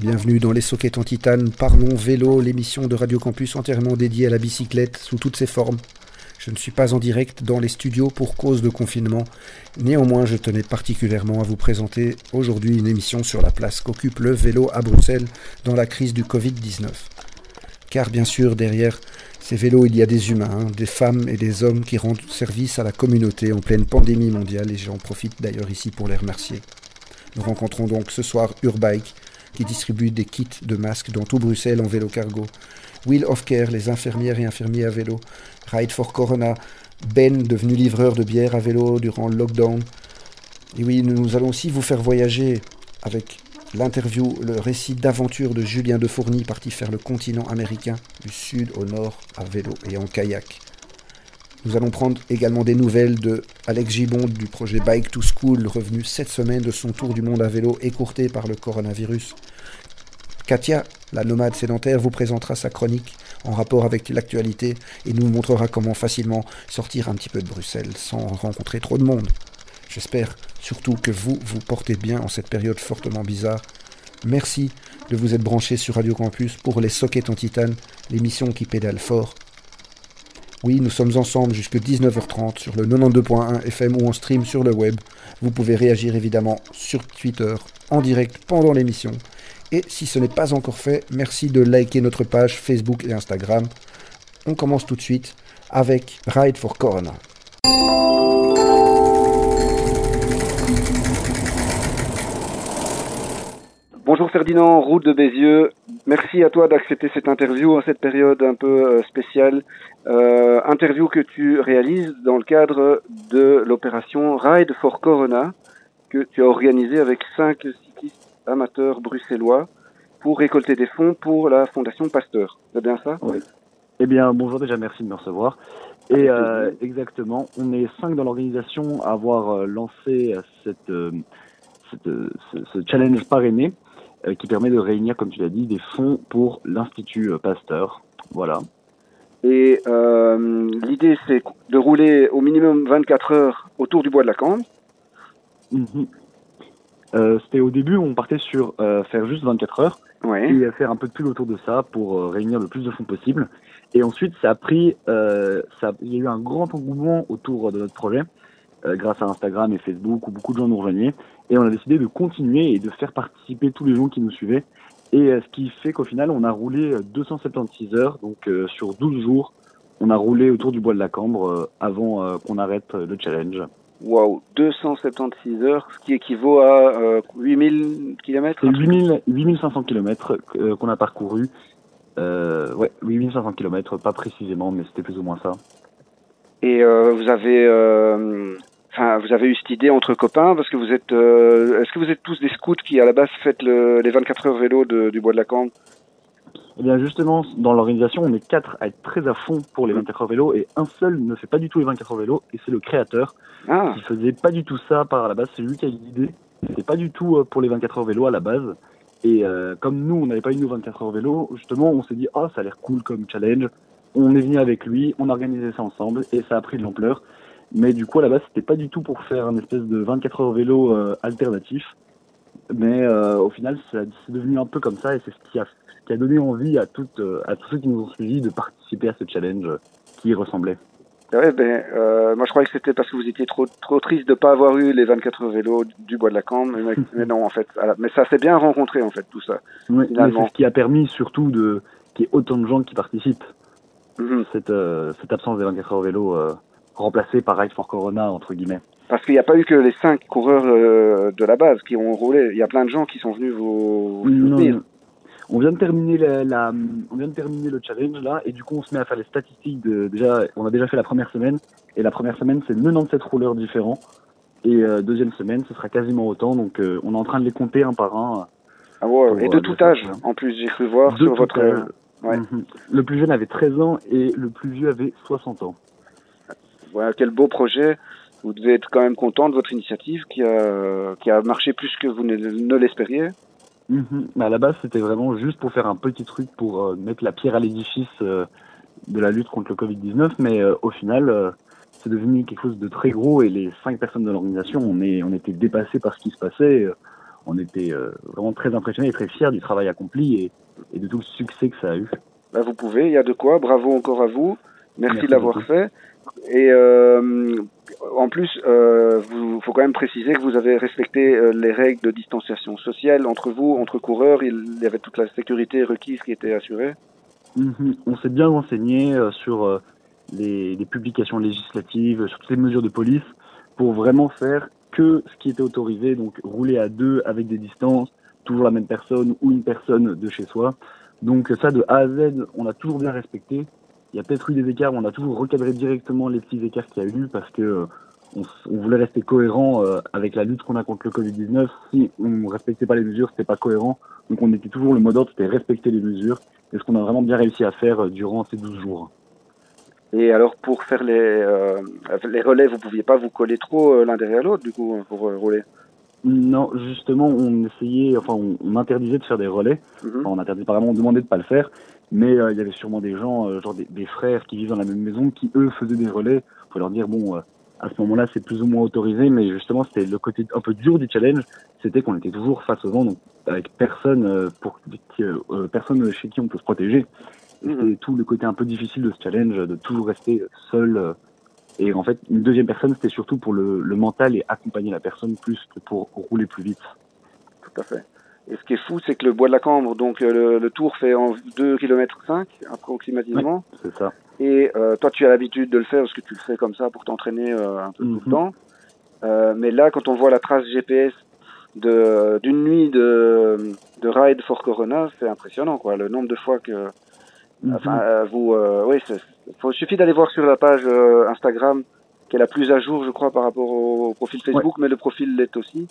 Bienvenue dans les sockets en titane. Parlons vélo, l'émission de Radio Campus entièrement dédiée à la bicyclette sous toutes ses formes. Je ne suis pas en direct dans les studios pour cause de confinement. Néanmoins, je tenais particulièrement à vous présenter aujourd'hui une émission sur la place qu'occupe le vélo à Bruxelles dans la crise du Covid-19. Car bien sûr, derrière ces vélos, il y a des humains, hein, des femmes et des hommes qui rendent service à la communauté en pleine pandémie mondiale et j'en profite d'ailleurs ici pour les remercier. Nous rencontrons donc ce soir Urbike qui distribue des kits de masques dans tout Bruxelles en vélo cargo. Wheel of Care, les infirmières et infirmiers à vélo. Ride for Corona, Ben, devenu livreur de bière à vélo durant le lockdown. Et oui, nous allons aussi vous faire voyager avec l'interview, le récit d'aventure de Julien de Fourny, parti faire le continent américain, du sud au nord, à vélo et en kayak. Nous allons prendre également des nouvelles de Alex Gibon du projet Bike to School, revenu cette semaine de son tour du monde à vélo écourté par le coronavirus. Katia, la nomade sédentaire, vous présentera sa chronique en rapport avec l'actualité et nous montrera comment facilement sortir un petit peu de Bruxelles sans rencontrer trop de monde. J'espère surtout que vous vous portez bien en cette période fortement bizarre. Merci de vous être branché sur Radio Campus pour les sockets en titane, l'émission qui pédale fort. Oui, nous sommes ensemble jusqu'à 19h30 sur le 92.1 FM ou en stream sur le web. Vous pouvez réagir évidemment sur Twitter en direct pendant l'émission et si ce n'est pas encore fait, merci de liker notre page Facebook et Instagram. On commence tout de suite avec Ride for Corona. Bonjour Ferdinand, route de Bézieux. Merci à toi d'accepter cette interview en cette période un peu euh, spéciale. Euh, interview que tu réalises dans le cadre de l'opération Ride for Corona que tu as organisée avec cinq cyclistes amateurs bruxellois pour récolter des fonds pour la Fondation Pasteur. C'est bien ça? Oui. Eh bien, bonjour déjà, merci de me recevoir. Et euh, exactement, on est cinq dans l'organisation à avoir lancé cette, cette ce, ce, challenge parrainé qui permet de réunir, comme tu l'as dit, des fonds pour l'Institut Pasteur. Voilà. Et l'idée, c'est de rouler au minimum 24 heures autour du bois de la Cambre. -hmm. Euh, c'était au début, on partait sur euh, faire juste 24 heures ouais. et faire un peu de pub autour de ça pour euh, réunir le plus de fonds possible. Et ensuite, ça a pris, ça, il y a eu un grand engouement autour de notre projet grâce à Instagram et Facebook où beaucoup de gens nous rejoignaient. Et on a décidé de continuer et de faire participer tous les gens qui nous suivaient. Et ce qui fait qu'au final, on a roulé 276 heures, donc sur 12 jours, on a roulé autour du bois de la Cambre avant qu'on arrête le challenge. Wow, 276 heures, ce qui équivaut à euh, 8000 km C'est 8000, 8500 km euh, qu'on a parcouru. Euh, ouais, 8500 km, pas précisément, mais c'était plus ou moins ça. Et euh, vous avez, enfin, vous avez eu cette idée entre copains parce que vous êtes, est-ce que vous êtes tous des scouts qui à la base faites le, les 24 heures vélo de, du bois de la Cambre eh bien justement, dans l'organisation, on est quatre à être très à fond pour les 24 heures vélo et un seul ne fait pas du tout les 24 heures vélo et c'est le créateur ah. qui faisait pas du tout ça par la base. C'est lui qui a eu l'idée. C'était pas du tout pour les 24 heures vélo à la base. Et euh, comme nous, on n'avait pas eu nos 24 heures vélo, justement, on s'est dit, oh, ça a l'air cool comme challenge. On est venu avec lui, on a organisé ça ensemble et ça a pris de l'ampleur. Mais du coup, à la base, c'était pas du tout pour faire une espèce de 24 heures vélo euh, alternatif. Mais euh, au final, c'est devenu un peu comme ça et c'est ce qui a qui a donné envie à, toutes, à tous ceux qui nous ont suivis de participer à ce challenge qui y ressemblait. Ouais, ben, euh, moi je croyais que c'était parce que vous étiez trop trop triste de pas avoir eu les 24 heures vélo du bois de la Cambre, mais, mais non en fait. Mais ça s'est bien rencontré en fait tout ça. Oui, c'est ce qui a permis surtout de qu'il y ait autant de gens qui participent. Mm -hmm. cette, euh, cette absence des 24 heures vélo euh, remplacée par Ride for Corona entre guillemets. Parce qu'il n'y a pas eu que les cinq coureurs euh, de la base qui ont roulé. Il y a plein de gens qui sont venus vous, vous soutenir. On vient de terminer la, la, on vient de terminer le challenge là et du coup on se met à faire les statistiques de déjà on a déjà fait la première semaine et la première semaine c'est 97 rouleurs différents et euh, deuxième semaine ce sera quasiment autant donc euh, on est en train de les compter un par un. Ah ouais, et de tout âge en plus j'ai cru voir de sur votre âge. ouais. Mm -hmm. Le plus jeune avait 13 ans et le plus vieux avait 60 ans. Voilà quel beau projet. Vous devez être quand même content de votre initiative qui a qui a marché plus que vous ne, ne l'espériez. Mmh. Mais à la base, c'était vraiment juste pour faire un petit truc pour euh, mettre la pierre à l'édifice euh, de la lutte contre le Covid-19. Mais euh, au final, c'est devenu quelque chose de très gros et les cinq personnes de l'organisation, on, est, on était dépassés par ce qui se passait. on était vraiment très impressionnés et très fiers du travail accompli et, de tout le succès que ça a eu. Bah, vous pouvez, il y a de quoi. Bravo encore à vous. Merci, de l'avoir fait. Et euh, en plus, il euh, faut quand même préciser que vous avez respecté euh, les règles de distanciation sociale entre vous, entre coureurs. Il y avait toute la sécurité requise qui était assurée. Mhm. On s'est bien renseigné sur les, les, publications législatives, sur toutes les mesures de police, pour vraiment faire que ce qui était autorisé, donc rouler à deux avec des distances, toujours la même personne ou une personne de chez soi. Donc ça, de A à Z, on a toujours bien respecté. Il y a peut-être eu des écarts, mais on a toujours recadré directement les petits écarts qu'il y a eu parce que euh, on, voulait rester cohérent euh, avec la lutte qu'on a contre le Covid-19. Si on respectait pas les mesures, c'était pas cohérent. Donc on était toujours le mot d'ordre, c'était respecter les mesures. Et ce qu'on a vraiment bien réussi à faire euh, durant ces 12 jours. Et alors pour faire les, les relais, vous pouviez pas vous coller trop l'un derrière l'autre du coup pour rouler? Non, justement, on essayait, enfin, on, interdisait de faire des relais. Mhm. on interdisait pas vraiment, on demandait de pas le faire. Mais euh, il y avait sûrement des gens, euh, genre des, frères qui vivent dans la même maison, qui eux faisaient des relais. Faut leur dire bon, euh, à ce moment-là, c'est plus ou moins autorisé, mais justement, c'était le côté un peu dur du challenge, c'était qu'on était toujours face au vent, donc avec personne pour personne chez qui on peut se protéger. Mhm. C'était tout le côté un peu difficile de ce challenge, de toujours rester seul et en fait, une deuxième personne, c'était surtout pour le, le, mental et accompagner la personne plus que pour rouler plus vite. Tout à fait. Et ce qui est fou, c'est que le bois de la Cambre, donc euh, le, tour fait en 2 km 5 approximativement. c'est ça. Et euh, toi, tu as l'habitude de le faire parce que tu le fais comme ça pour t'entraîner euh, un peu tout le mhm. temps. Euh, mais là, quand on voit la trace GPS de d'une nuit de, de ride for Corona, c'est impressionnant, quoi. Le nombre de fois que Mhm. Enfin, euh, vous, euh, oui, il suffit d'aller voir sur la page Instagram, qui est la plus à jour, je crois, par rapport au, profil Facebook, mais le profil l'est aussi.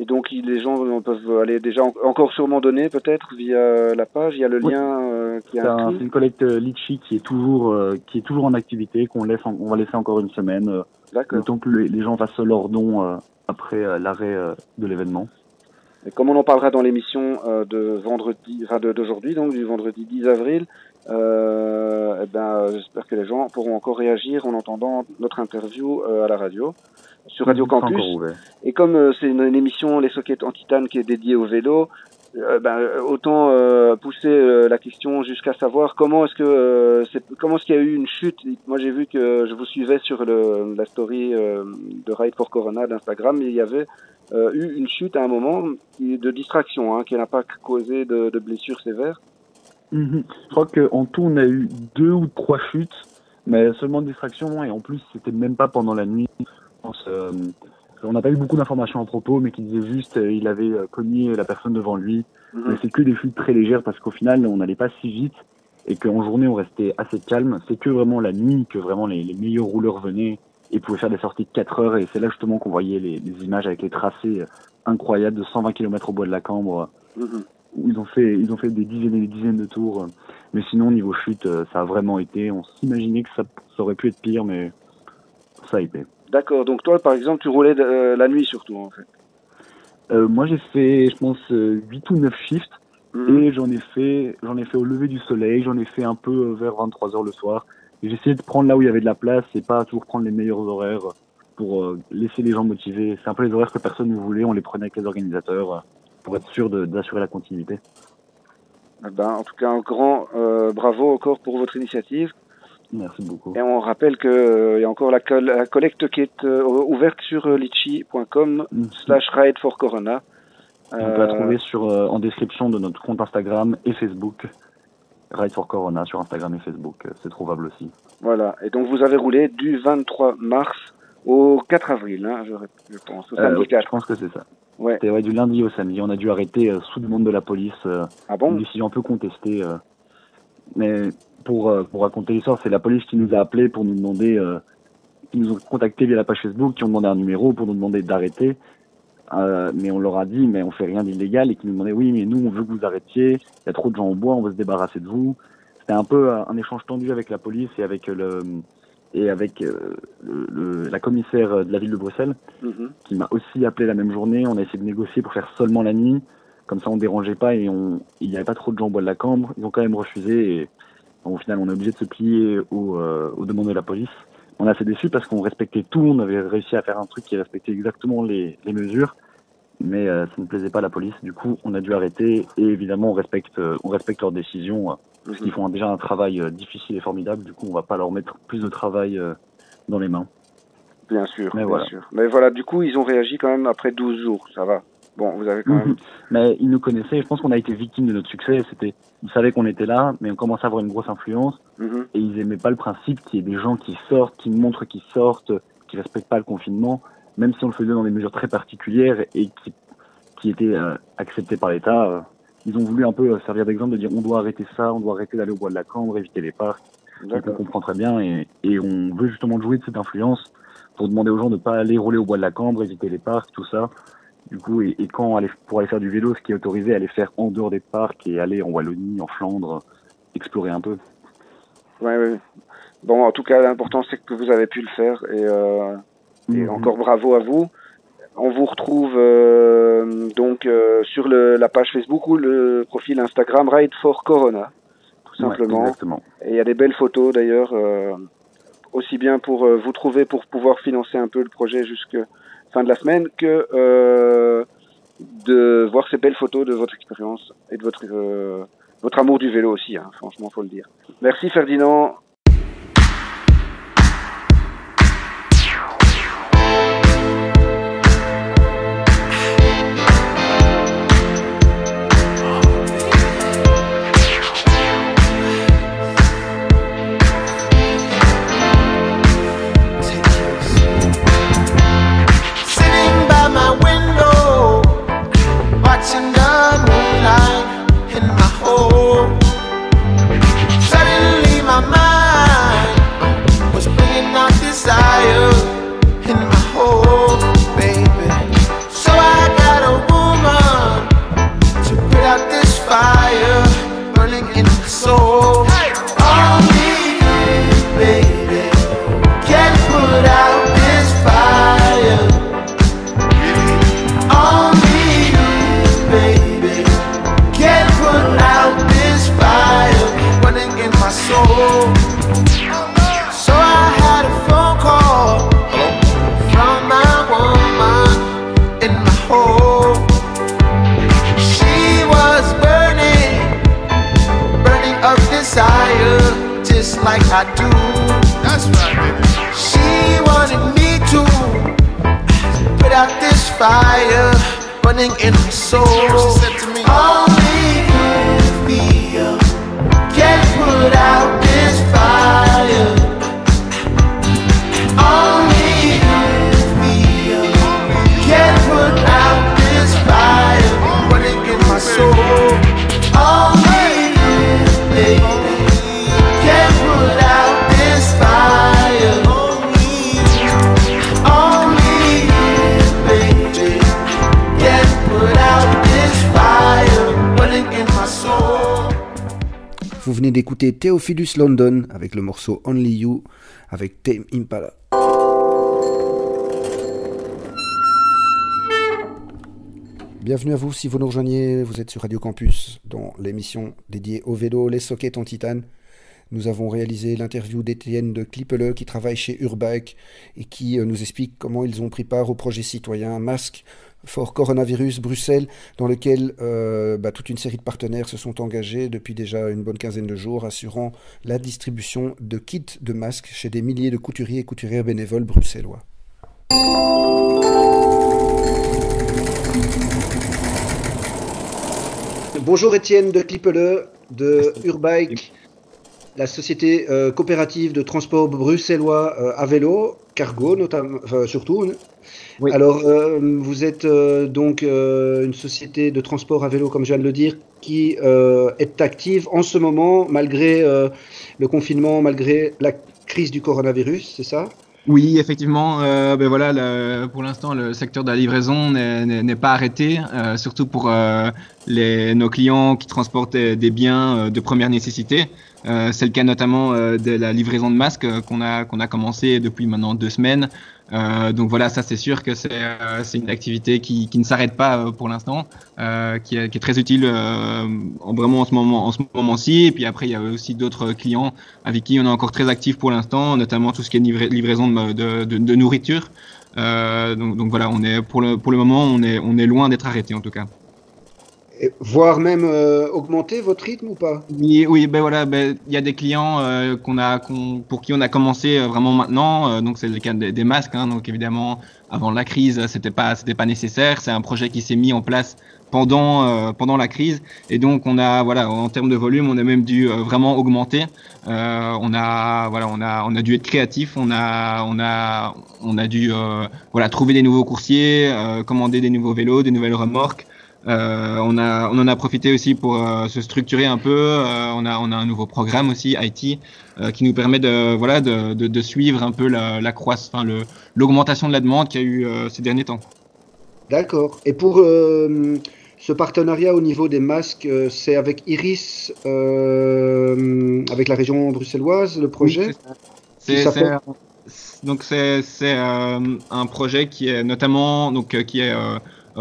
Et donc, les gens peuvent aller déjà encore sûrement donner, peut-être, via la page. Il y a le lien qui est C'est une collecte Litchi qui est toujours, qui est toujours en activité, qu'on laisse, on va laisser encore une semaine. D'accord. Le que les, les gens fassent leur don après l'arrêt de l'événement. Et comme on en parlera dans l'émission euh, de vendredi, enfin d'aujourd'hui, donc du vendredi 10 avril, euh, eh ben, j'espère que les gens pourront encore réagir en entendant notre interview euh, à la radio sur Radio Campus. Et comme euh, c'est une, une, émission Les Sockets en titane qui est dédiée au vélo, euh, ben, autant euh, pousser euh, la question jusqu'à savoir comment est-ce que comment est-ce qu'il y a eu une chute. Moi, j'ai vu que je vous suivais sur le, la story de Ride for Corona d'Instagram, il y avait eu une chute à un moment de distraction, hein, qui n'a pas causé de, de blessures sévères. Mhm. Je crois qu'en tout, on a eu deux ou trois chutes, mais seulement de distraction, et en plus, c'était même pas pendant la nuit. Pense, on n'a pas eu beaucoup d'informations à propos, mais qui disait juste euh, il avait euh, cogné la personne devant lui. Mhm. Mais c'est que des chutes très légères parce qu'au final, on n'allait pas si vite et qu'en journée, on restait assez calme. C'est que vraiment la nuit que vraiment les, les, meilleurs rouleurs venaient et pouvaient faire des sorties de 4 heures. Et c'est là justement qu'on voyait les, les, images avec les tracés euh, incroyables de 120 km au bois de la Cambre. Mhm. Où ils ont fait, ils ont fait des dizaines et des dizaines de tours. Mais sinon, niveau chute, ça a vraiment été. On s'imaginait que ça, ça aurait pu être pire, mais ça a été. D'accord. Donc toi, par exemple, tu roulais euh, la nuit surtout, en fait. Euh, moi, j'ai fait, je pense, 8 euh, ou 9 shifts. Mhm. Et j'en ai fait, j'en ai fait au lever du soleil, j'en ai fait un peu vers 23 heures le soir. J'ai essayé de prendre là où il y avait de la place et pas toujours prendre les meilleurs horaires pour laisser les gens motivés. C'est un peu les horaires que personne ne voulait, on les prenait avec les organisateurs pour être sûr d'assurer la continuité. Eh ben, en tout cas, un grand bravo encore pour votre initiative. Merci beaucoup. Et on rappelle qu'il euh, y a encore la, collecte qui est euh, ouverte sur euh, litchi.com slash ride for corona. On peut la trouver sur, en description de notre compte Instagram et Facebook. Ride for Corona sur Instagram et Facebook, c'est trouvable aussi. Voilà, et donc vous avez roulé du 23 mars au 4 avril, hein, je, pense, au samedi 4. Je pense que c'est ça. Ouais. C'était du lundi au samedi. On a dû arrêter sous demande de la police. ah bon Une décision un peu contestée. mais pour, euh, pour raconter l'histoire, c'est la police qui nous a appelé pour nous demander, euh, qui nous ont contacté via la page Facebook, qui ont demandé un numéro pour nous demander d'arrêter. Euh, mais on leur a dit, mais on fait rien d'illégal, et qui nous demandaient, oui, mais nous, on veut que vous arrêtiez, il y a trop de gens au bois, on veut se débarrasser de vous. C'était un peu un échange tendu avec la police et avec le et avec le, la commissaire de la ville de Bruxelles, mm-hmm. qui m'a aussi appelé la même journée. On a essayé de négocier pour faire seulement la nuit, comme ça on dérangeait pas et on, il n'y avait pas trop de gens au bois de la Cambre. Ils ont quand même refusé et au final, on est obligé de se plier aux, euh, aux demandes de la police. On est assez déçu parce qu'on respectait tout, on avait réussi à faire un truc qui respectait exactement les, les mesures. Mais ça ne plaisait pas à la police. Du coup, on a dû arrêter et évidemment, on respecte, on respecte leurs décisions. Parce qu'ils font déjà un travail difficile et formidable. Du coup, on va pas leur mettre plus de travail dans les mains. Bien sûr, Mais bien voilà. sûr. Mais voilà, du coup, ils ont réagi quand même après 12 jours, ça va. Bon, vous avez quand même. Mais ils nous connaissaient, je pense qu'on a été victime de notre succès. C'était, Ils savaient qu'on était là, mais on commençait à avoir une grosse influence. Mhm. Et ils aimaient pas le principe qu'il y ait des gens qui sortent, qui montrent qu'ils sortent, qui respectent pas le confinement, même si on le faisait dans des mesures très particulières et qui, qui étaient euh, acceptées par l'État. Euh, ils ont voulu un peu euh, servir d'exemple de dire on doit arrêter ça, on doit arrêter d'aller au bois de la Cambre, éviter les parcs. Donc on comprend très bien et, et on veut justement jouer de cette influence pour demander aux gens de ne pas aller rouler au bois de la Cambre, éviter les parcs, tout ça. Du coup, et, quand aller, pour aller faire du vélo, ce qui est autorisé, aller faire en dehors des parcs et aller en Wallonie, en Flandre, explorer un peu. Oui, oui. Bon, en tout cas, l'important c'est que vous avez pu le faire et, euh, et mhm. encore bravo à vous. On vous retrouve euh, donc euh, sur le, la page Facebook ou le profil Instagram Ride for Corona, tout simplement. Et il y a des belles photos d'ailleurs. Euh, aussi bien pour vous trouver pour pouvoir financer un peu le projet jusque fin de la semaine que de voir ces belles photos de votre expérience et de votre votre amour du vélo aussi, hein, franchement, faut le dire. Merci Ferdinand. D'écouter Theophilus London avec le morceau Only You avec Tame Impala. Bienvenue à vous si vous nous rejoignez, vous êtes sur Radio Campus dans l'émission dédiée au vélo, les sockets en titane. Nous avons réalisé l'interview d'Étienne de Clipele qui travaille chez Urbike et qui euh, nous explique comment ils ont pris part au projet citoyen Masque Fort Coronavirus Bruxelles, dans lequel euh, bah, toute une série de partenaires se sont engagés depuis déjà une bonne quinzaine de jours, assurant la distribution de kits de masques chez des milliers de couturiers et couturières bénévoles bruxellois. Bonjour Étienne de Clipele, de Urbike, la société euh, coopérative de transport bruxellois euh, à vélo, cargo notamment, surtout, alors, euh, vous êtes euh, donc euh, une société de transport à vélo, comme je viens de le dire, qui est active en ce moment, malgré le confinement, malgré la crise du coronavirus, c'est ça? Oui, effectivement. ben voilà, pour l'instant, le secteur de la livraison n'est pas arrêté, surtout pour les, nos clients qui transportent des biens de première nécessité. c'est le cas notamment de la livraison de masques qu'on a, qu'on a commencé depuis maintenant deux semaines. Euh, donc voilà, ça c'est sûr que c'est euh, une activité qui, qui ne s'arrête pas euh, pour l'instant, euh, qui, qui, est très utile euh, vraiment en ce moment en ce moment-ci. Et puis après, il y a aussi d'autres clients avec qui on est encore très actif pour l'instant, notamment tout ce qui est livraison de, de, de, de nourriture. donc, donc, voilà, on est pour le pour le moment, on est on est loin d'être arrêté en tout cas voire même euh, augmenter votre rythme ou pas? Oui, oui, ben voilà, ben il y a des clients euh, qu'on a, pour qui on a commencé euh, vraiment maintenant. donc c'est le cas des, masques. Hein, donc évidemment, avant la crise, c'était pas, c'était pas nécessaire. C'est un projet qui s'est mis en place pendant pendant la crise. Et donc on a, voilà, en termes de volume, on a même dû vraiment augmenter. on a, voilà, on a, on a dû être créatif. On a, on a, on a dû, voilà, trouver des nouveaux coursiers, commander des nouveaux vélos, des nouvelles remorques. Euh, on, a, on en a profité aussi pour euh, se structurer un peu. Euh, on, a, on a un nouveau programme aussi, IT, qui nous permet de, voilà, de, de, de suivre un peu la, la croissance, enfin, l'augmentation de la demande qu'il y a eu ces derniers temps. D'accord. Et pour ce partenariat au niveau des masques, c'est avec Iris, avec la région bruxelloise, le projet? C'est donc c'est un projet qui est notamment donc qui est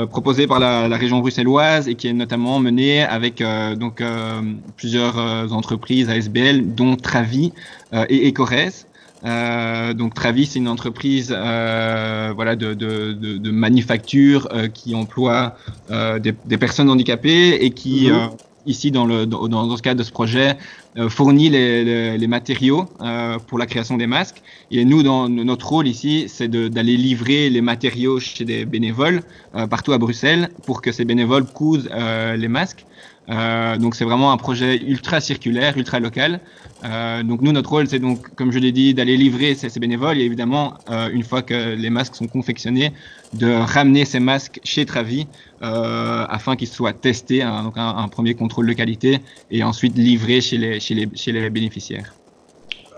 proposé par la, la, région bruxelloise et qui est notamment mené avec euh, donc euh, plusieurs entreprises ASBL, dont Travi et Ecores. Euh, donc Travis, c'est une entreprise euh, voilà de, de, de, de manufacture euh, qui emploie des, des, personnes handicapées et qui mhm ici dans, le, dans, dans ce cadre de ce projet, euh, fournit les, les, les matériaux euh, pour la création des masques. Et nous, dans notre rôle ici, c'est d'aller livrer les matériaux chez des bénévoles euh, partout à Bruxelles pour que ces bénévoles cousent euh, les masques. Euh, donc c'est vraiment un projet ultra circulaire, ultra local. Euh, donc nous, notre rôle, c'est donc, comme je l'ai dit, d'aller livrer ces, bénévoles et évidemment, euh, une fois que les masques sont confectionnés, de ramener ces masques chez Travi afin qu'ils soient testés, hein, donc un, premier contrôle de qualité et ensuite livrés chez les, bénéficiaires.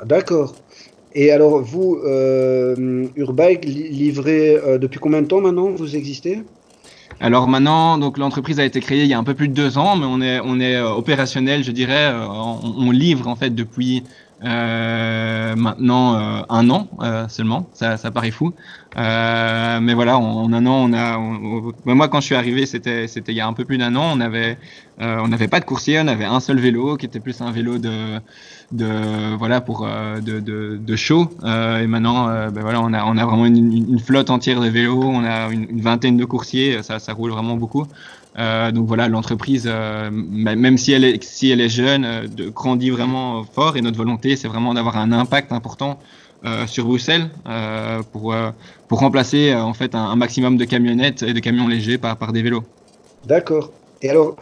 D'accord. Et alors vous, Urbike, livré depuis combien de temps maintenant vous existez? Alors maintenant, donc l'entreprise a été créée il y a un peu plus de deux ans, mais on est on est euh, opérationnel, je dirais. Euh, on, on livre en fait depuis euh, maintenant euh, un an euh, seulement. Ça, ça paraît fou, mais voilà, en, un an, on a. Moi, quand je suis arrivé, c'était il y a un peu plus d'un an. On avait on n'avait pas de coursier, on avait un seul vélo qui était plus un vélo de de voilà pour de, de, show et maintenant ben voilà on a on a vraiment une, une, flotte entière de vélos on a une, une vingtaine de coursiers ça ça roule vraiment beaucoup donc voilà l'entreprise même si elle est si elle est jeune de, grandit vraiment fort et notre volonté c'est vraiment d'avoir un impact important sur Bruxelles pour pour remplacer en fait un, un, maximum de camionnettes et de camions légers par par des vélos d'accord et alors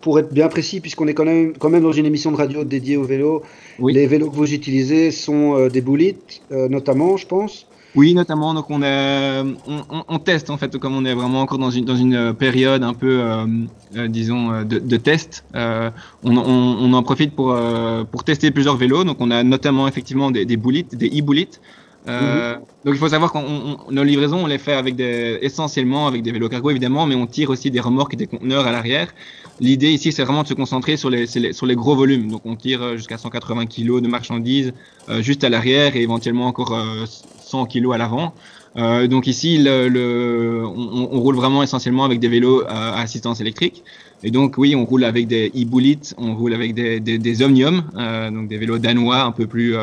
pour être bien précis, puisqu'on est quand même, quand même dans une émission de radio dédiée aux vélos, oui. les vélos que vous utilisez sont euh, des boulites, euh, notamment, je pense? Oui, notamment. Donc on, est, on, on, teste en fait, comme on est vraiment encore dans une, dans une période un peu, euh, euh disons, de, de test. Euh, on, on, en profite pour, pour tester plusieurs vélos. Donc on a notamment effectivement des, des boulites, des e-boulites. Euh, mmh. Donc il faut savoir que nos livraisons, on les fait avec des, essentiellement avec des vélos cargo évidemment, mais on tire aussi des remorques et des conteneurs à l'arrière. L'idée ici, c'est vraiment de se concentrer sur les, sur les gros volumes. Donc on tire jusqu'à 180 kg de marchandises euh, juste à l'arrière et éventuellement encore euh, 100 kg à l'avant. Euh, donc ici, le, le, on, on, roule vraiment essentiellement avec des vélos à assistance électrique. Et donc oui, on roule avec des e-bullets, on roule avec des, des, des Omnium, euh, donc des vélos danois un peu plus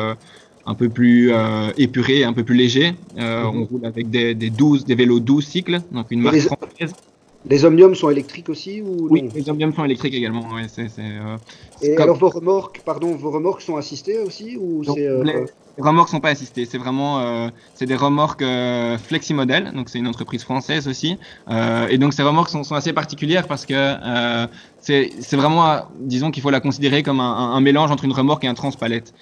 un peu plus euh, épuré, un peu plus léger. Euh, mm -hmm. On roule avec des, des, 12, des vélos 12 cycles, donc une marque les, française. Les Omnium sont électriques aussi ou Oui, non les Omnium sont électriques également. Ouais, c est, c est, euh, Et comme... alors vos remorques, pardon, vos remorques sont assistées aussi ou c'est euh, les, remorques sont pas assistées. C'est vraiment, euh, c'est des remorques euh, fleximodèle. Donc c'est une entreprise française aussi. Euh, et donc ces remorques sont, sont, assez particulières parce que c'est vraiment, disons qu'il faut la considérer comme un, mélange entre une remorque et un transpalette.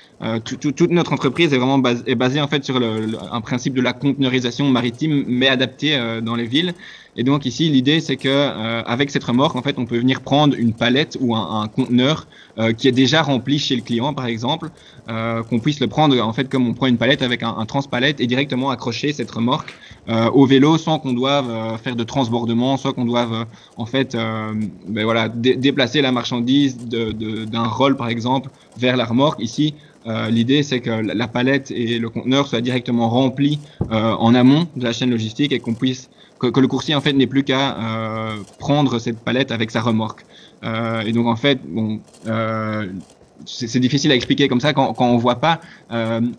Tout, toute notre entreprise est vraiment est basée en fait sur un principe de la conteneurisation maritime, mais adapté dans les villes. Et donc ici, l'idée c'est que euh, avec cette remorque, en fait, on peut venir prendre une palette ou un, conteneur euh, qui est déjà rempli chez le client, par exemple, euh, qu'on puisse le prendre en fait comme on prend une palette avec un, transpalette et directement accrocher cette remorque euh, au vélo sans qu'on doive euh, faire de transbordement, soit qu'on doive euh, en fait, ben voilà, dé déplacer la marchandise d'un rôle par exemple vers la remorque. Ici, l'idée c'est que la palette et le conteneur soient directement remplis en amont de la chaîne logistique et qu'on puisse que, le coursier en fait n'est plus qu'à euh, prendre cette palette avec sa remorque. Euh, et donc en fait, bon, euh, c'est difficile à expliquer comme ça quand, quand on voit pas,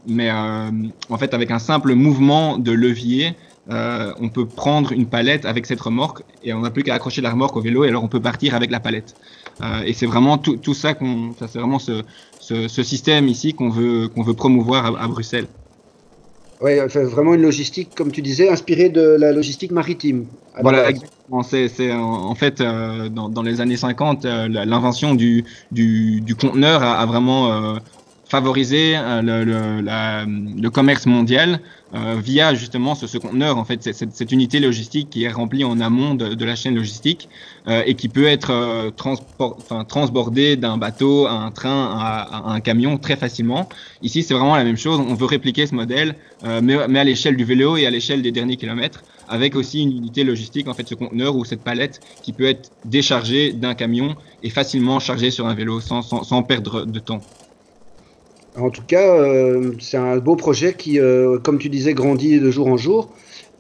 mais en fait avec un simple mouvement de levier, on peut prendre une palette avec cette remorque et on n'a plus qu'à accrocher la remorque au vélo et alors on peut partir avec la palette. et c'est vraiment tout, tout ça qu'on, c'est vraiment ce, ce, ce, système ici qu'on veut qu'on veut promouvoir à, à Bruxelles. Oui, vraiment une logistique, comme tu disais, inspirée de la logistique maritime. Voilà, exactement. C'est, en, fait, euh, dans, dans, les années 50, euh, l'invention du, du, du, conteneur a, a vraiment euh, favoriser euh, le, le, la, le, commerce mondial euh, via justement ce, ce, conteneur, en fait, cette, cette, unité logistique qui est remplie en amont de, de la chaîne logistique euh, et qui peut être enfin, transbordée d'un bateau à un train à, à, un camion très facilement. Ici, c'est vraiment la même chose. On veut répliquer ce modèle, mais, mais, à l'échelle du vélo et à l'échelle des derniers kilomètres, avec aussi une unité logistique, en fait, ce conteneur ou cette palette qui peut être déchargée d'un camion et facilement chargée sur un vélo sans, sans, sans perdre de temps. En tout cas, euh, c'est un beau projet qui, euh, comme tu disais, grandit de jour en jour.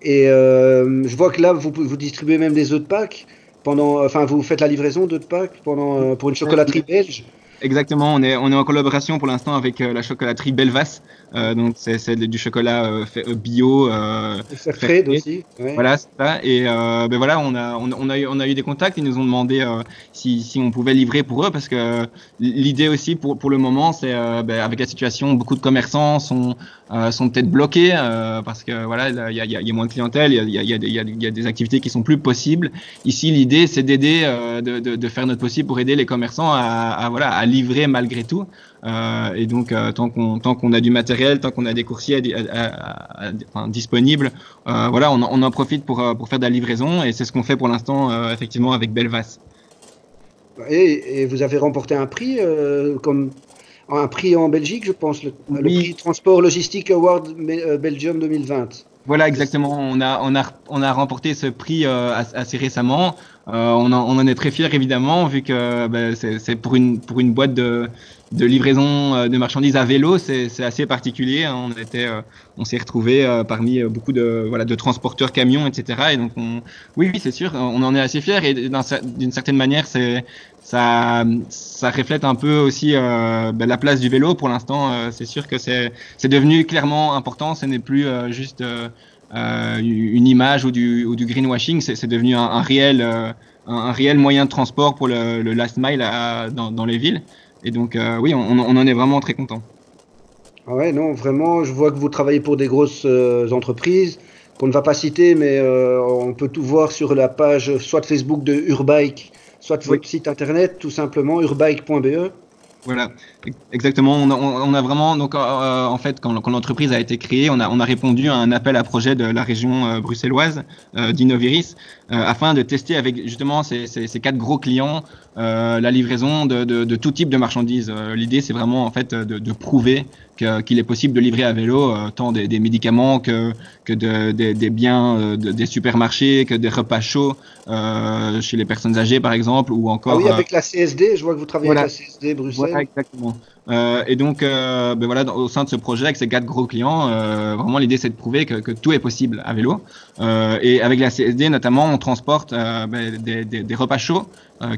Et euh, je vois que là, vous, vous distribuez même des œufs de Pâques. Pendant, enfin, vous faites la livraison d'œufs de Pâques pendant, pour une chocolaterie belge. Exactement, on est, on est en collaboration pour l'instant avec la chocolaterie Belvas. Euh, donc c'est du chocolat euh, fait, bio. Euh, frais aussi. Ouais. Voilà, c'est ça. Et ben voilà, on a, on, on, a eu, on a eu des contacts. Ils nous ont demandé si, si on pouvait livrer pour eux parce que l'idée aussi pour, pour le moment, c'est ben, avec la situation, beaucoup de commerçants sont, sont peut-être bloqués parce que voilà, il y a, moins de clientèle, il y a, des activités qui sont plus possibles. Ici, l'idée, c'est d'aider, de, de, faire notre possible pour aider les commerçants à, voilà, à livrer malgré tout. Euh, et donc, euh, tant qu'on tant qu'on a du matériel, tant qu'on a des coursiers disponibles, euh, voilà, on, on, en profite pour, pour faire de la livraison. Et c'est ce qu'on fait pour l'instant, effectivement, avec Belvas. Et, et, vous avez remporté un prix comme un prix en Belgique, je pense, le, oui. le prix Transport Logistique Award Belgium 2020. Voilà, exactement. On a, on a, on a remporté ce prix euh, assez récemment. Euh, on, en, on, en, est très fiers, évidemment, vu que bah, c'est pour une, pour une boîte de, de livraison euh, de marchandises à vélo, c'est assez particulier. Hein. On était, euh, on s'est retrouvé euh, parmi beaucoup de, voilà, de transporteurs camions, etc. Et donc, on, oui, oui, c'est sûr, on en est assez fiers. Et d'une certaine manière, c'est ça, ça reflète un peu aussi euh, ben, la place du vélo. Pour l'instant, c'est sûr que c'est devenu clairement important. Ce n'est plus juste une image ou du, ou du greenwashing. C'est devenu un, un réel, un, un, réel moyen de transport pour le, le last mile à, dans, dans, les villes. Et donc, oui, on, on, en est vraiment très content. Ah ouais, non, vraiment, je vois que vous travaillez pour des grosses entreprises qu'on ne va pas citer, mais on peut tout voir sur la page soit de Facebook de Urbike soit votre oui. site internet, tout simplement, urbike.be. Voilà, exactement. On a, on a vraiment, donc, euh, en fait, quand, quand l'entreprise a été créée, on a, on a répondu à un appel à projet de la région euh, bruxelloise euh, d'Innoviris euh, afin de tester avec justement ces, ces, ces quatre gros clients euh, la livraison de, de, de, tout type de marchandises. Euh, l'idée, c'est vraiment en fait de, de prouver qu'il qu est possible de livrer à vélo tant des, des médicaments que, que de, des, des biens des supermarchés, que des repas chauds chez les personnes âgées, par exemple, ou encore. Ah oui, avec la CSD, je vois que vous travaillez voilà. avec la CSD Bruxelles. Voilà, exactement. Euh, et donc, euh, ben voilà, au sein de ce projet, avec ces quatre gros clients, euh, vraiment l'idée c'est de prouver que, tout est possible à vélo. Et avec la CSD notamment, on transporte ben, des, repas chauds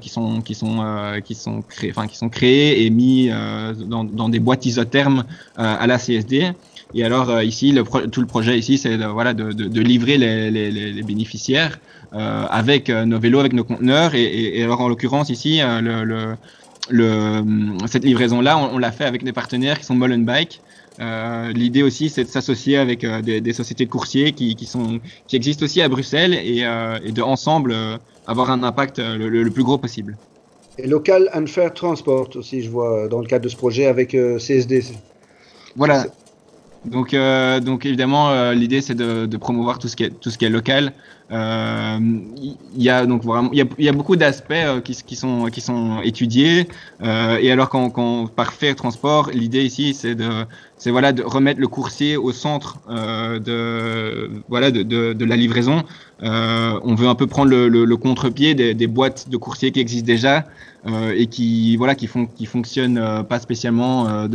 qui sont qui sont qui sont créés, enfin qui sont créés et mis dans, des boîtes isothermes à la CSD. Et alors ici, tout le projet ici, c'est de, voilà de, livrer les, bénéficiaires avec nos vélos, avec nos conteneurs. Et, alors en l'occurrence ici, le le, cette livraison-là, on, on l'a fait avec des partenaires qui sont Molenbike. Euh, L'idée aussi, c'est de s'associer avec euh, des, des, sociétés de coursiers qui, qui, sont, qui existent aussi à Bruxelles et, euh, et de ensemble euh, avoir un impact euh, le, le, plus gros possible. Et Local and Fair Transport aussi, je vois, dans le cadre de ce projet avec CSD. Voilà. Donc, donc évidemment, l'idée c'est de, de, promouvoir tout ce qui est tout ce qui est local. Il euh, y a donc vraiment, il y a, beaucoup d'aspects euh, qui, sont qui sont étudiés. Euh, et alors quand, par faire transport, l'idée ici c'est de c'est voilà de remettre le coursier au centre de voilà de, de, la livraison. on veut un peu prendre le, contre-pied des, boîtes de coursiers qui existent déjà et qui voilà qui font qui fonctionnent pas spécialement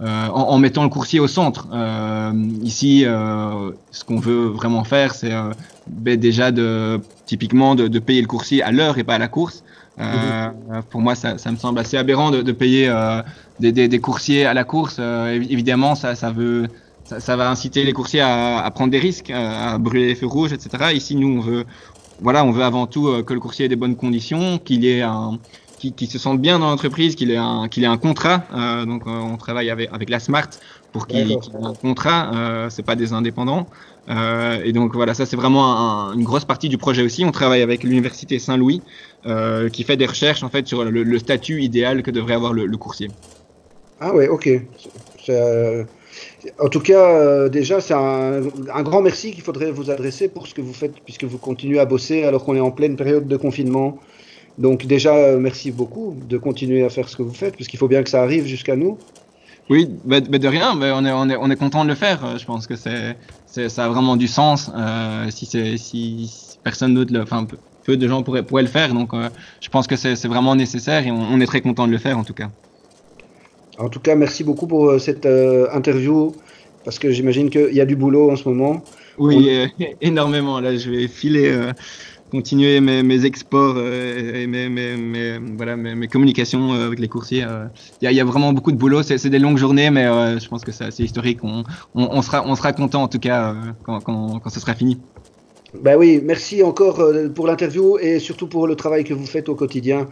en, en, mettant le coursier au centre. Euh, ici, euh, ce qu'on veut vraiment faire, c'est euh, ben déjà de typiquement de, de, payer le coursier à l'heure et pas à la course. Mmh. Pour moi, ça, ça, me semble assez aberrant de, de payer des, des, des, coursiers à la course. évidemment, ça, ça veut ça, va inciter les coursiers à, prendre des risques, à, brûler les feux rouges, etc. Ici, nous, on veut, voilà, on veut avant tout que le coursier ait des bonnes conditions, qu'il ait un, qui, se sente bien dans l'entreprise, qu'il ait un, qu'il ait un contrat. Euh, donc, euh, on travaille avec, avec la Smart pour qu'il, ait un contrat. Euh, c'est pas des indépendants. Euh, et donc voilà, ça c'est vraiment une grosse partie du projet aussi. On travaille avec l'université Saint-Louis qui fait des recherches en fait sur le, statut idéal que devrait avoir le, coursier. Ah ouais, ok. En tout cas, déjà, c'est un, un, grand merci qu'il faudrait vous adresser pour ce que vous faites, puisque vous continuez à bosser alors qu'on est en pleine période de confinement. Donc déjà, euh, merci beaucoup de continuer à faire ce que vous faites, parce qu'il faut bien que ça arrive jusqu'à nous. Oui, de rien, mais on est, on, est, on est content de le faire. Je pense que c'est, ça a vraiment du sens. Euh, si, si, personne d'autre, enfin peu, de gens pourraient, pourraient le faire, donc euh, je pense que c'est vraiment nécessaire et on, est très content de le faire en tout cas. En tout cas, merci beaucoup pour cette interview, parce que j'imagine qu'il y a du boulot en ce moment. Oui, énormément. Là, je vais filer continuer mes, exports euh, et mes, voilà, mes, communications euh, avec les coursiers. Euh. Il y, a vraiment beaucoup de boulot. C'est des longues journées, mais je pense que c'est assez historique. On, sera, on sera content en tout cas quand, quand, quand ce sera fini. Ben oui, merci encore pour l'interview et surtout pour le travail que vous faites au quotidien.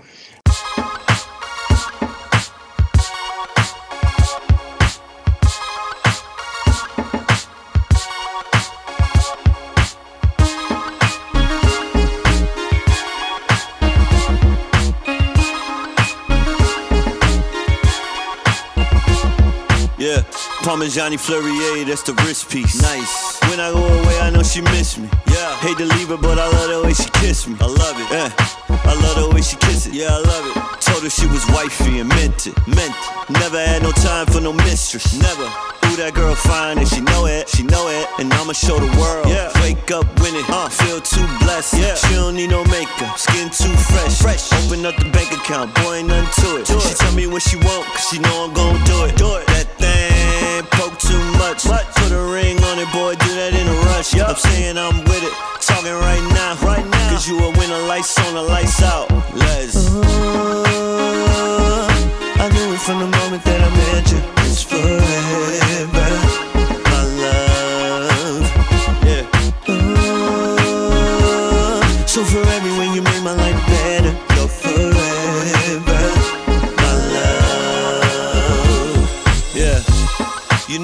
Parmigiani Fleurier, that's the wrist piece. Nice. When I go away, I know she miss me. Yeah. Hate to leave her, but I love the way she kiss me. I love it. Yeah. I love the way she kiss it. Yeah, I love it. Told her she was wifey and meant it. Meant it. Never had no time for no mistress. Never. Ooh, that girl fine and she know it. She know it. And I'ma show the world. Yeah. Wake up winning. Uh. Feel too blessed. Yeah. She don't need no makeup. Skin too fresh. Fresh. Open up the bank account. Boy, ain't nothing to it. Do she it. tell me what she want, cause she know I'm gon' do it. Do it. That thing poke too much. Put a ring on it, boy, do that in a rush. Yep. I'm saying I'm with it, talking right now. Right now. Cause you a winner, lights on, the lights out. Let's. Uh, I knew it from the moment that I met you. It's forever.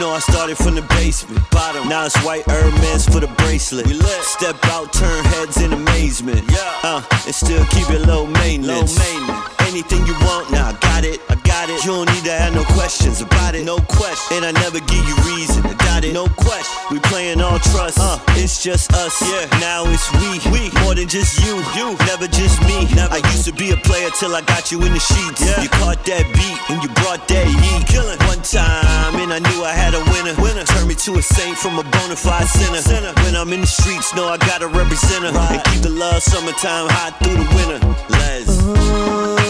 Know I started from the basement. Bottom. Now it's white Hermes for the bracelet. We lit. Step out, turn heads in amazement. Yeah. Uh, and still keep it low maintenance. Low maintenance. Anything you want, now I got it. I got it. You don't need to have no questions about it. No question. And I never give you reason to doubt it. No question. We playing all trust. Uh, it's just us. Yeah. Now it's we. We. More than just you. You. Never just me. Never. I used to be a player till I got you in the sheets. Yeah. You caught that beat and you brought that heat. Killing. One time and I knew I had a winner. Winner. Turned me to a saint from a bona fide sinner. sinner. When I'm in the streets, know I gotta represent her. Right. And keep the love summertime hot through the winter. Let's. Uh,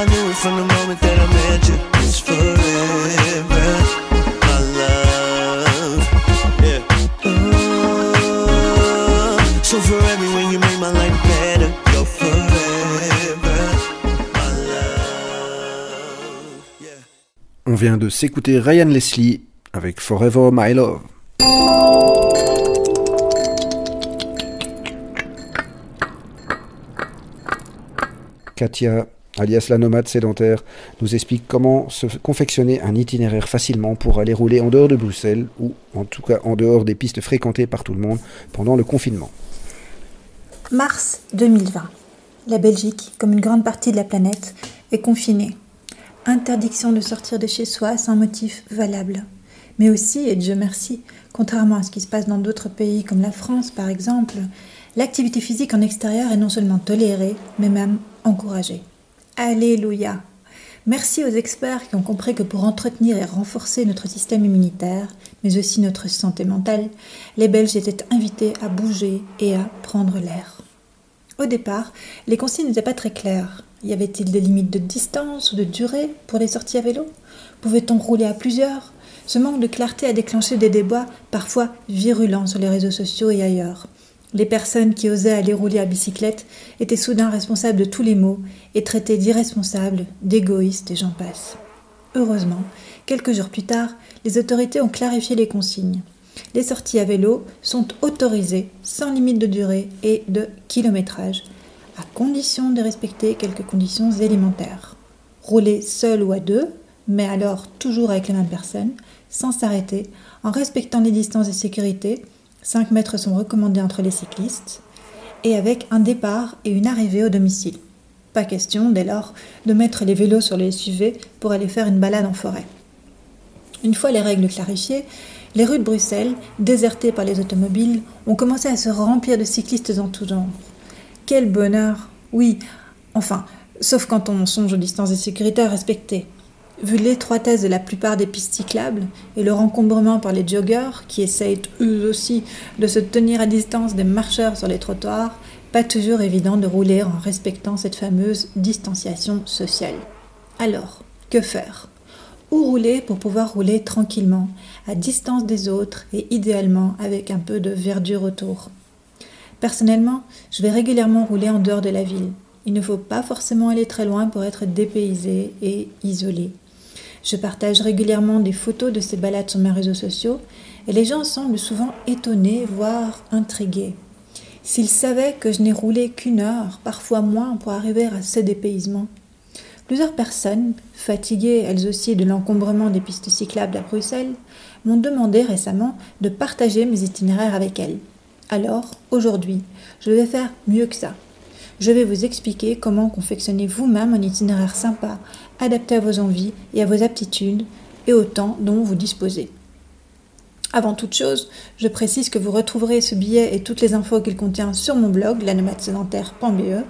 I knew it from the moment that I met you. It's forever, On vient de s'écouter Ryan Leslie avec Forever My Love. Katia alias la nomade sédentaire, nous explique comment se confectionner un itinéraire facilement pour aller rouler en dehors de Bruxelles, ou en tout cas en dehors des pistes fréquentées par tout le monde pendant le confinement. Mars 2020. La Belgique, comme une grande partie de la planète, est confinée. Interdiction de sortir de chez soi sans motif valable. Mais aussi, et Dieu merci, contrairement à ce qui se passe dans d'autres pays comme la France par exemple, l'activité physique en extérieur est non seulement tolérée, mais même encouragée. Alléluia. Merci aux experts qui ont compris que pour entretenir et renforcer notre système immunitaire, mais aussi notre santé mentale, les Belges étaient invités à bouger et à prendre l'air. Au départ, les consignes n'étaient pas très claires. Y avait-il des limites de distance ou de durée pour les sorties à vélo? Pouvait-on rouler à plusieurs? Ce manque de clarté a déclenché des débats parfois virulents sur les réseaux sociaux et ailleurs. Les personnes qui osaient aller rouler à bicyclette étaient soudain responsables de tous les maux et traitées d'irresponsables, d'égoïstes et j'en passe. heureusement, quelques jours plus tard, les autorités ont clarifié les consignes. Les sorties à vélo sont autorisées sans limite de durée et de kilométrage, à condition de respecter quelques conditions élémentaires. Rouler seul ou à deux, mais alors toujours avec la même personne, sans s'arrêter, en respectant les distances de sécurité, 5 mètres sont recommandés entre les cyclistes, et avec un départ et une arrivée au domicile. Pas question, dès lors, de mettre les vélos sur les SUV pour aller faire une balade en forêt. Une fois les règles clarifiées, les rues de Bruxelles, désertées par les automobiles, ont commencé à se remplir de cyclistes en tout genre. Quel bonheur Oui, enfin, sauf quand on songe aux distances de sécurité à respecter. Vu l'étroitesse de la plupart des pistes cyclables et le encombrement par les joggeurs, qui essayent eux aussi de se tenir à distance des marcheurs sur les trottoirs, pas toujours évident de rouler en respectant cette fameuse distanciation sociale. Alors, que faire? Où rouler pour pouvoir rouler tranquillement, à distance des autres et idéalement avec un peu de verdure autour? Personnellement, je vais régulièrement rouler en dehors de la ville. Il ne faut pas forcément aller très loin pour être dépaysé et isolé. Je partage régulièrement des photos de ces balades sur mes réseaux sociaux et les gens semblent souvent étonnés, voire intrigués. S'ils savaient que je n'ai roulé qu'une heure, parfois moins, pour arriver à ce dépaysement. Plusieurs personnes, fatiguées elles aussi de l'encombrement des pistes cyclables à Bruxelles, m'ont demandé récemment de partager mes itinéraires avec elles. Alors, aujourd'hui, je vais faire mieux que ça. Je vais vous expliquer comment confectionner vous-même un itinéraire sympa, adapté à vos envies et à vos aptitudes et au temps dont vous disposez. Avant toute chose, je précise que vous retrouverez ce billet et toutes les infos qu'il contient sur mon blog, lanomadsédentaire.be,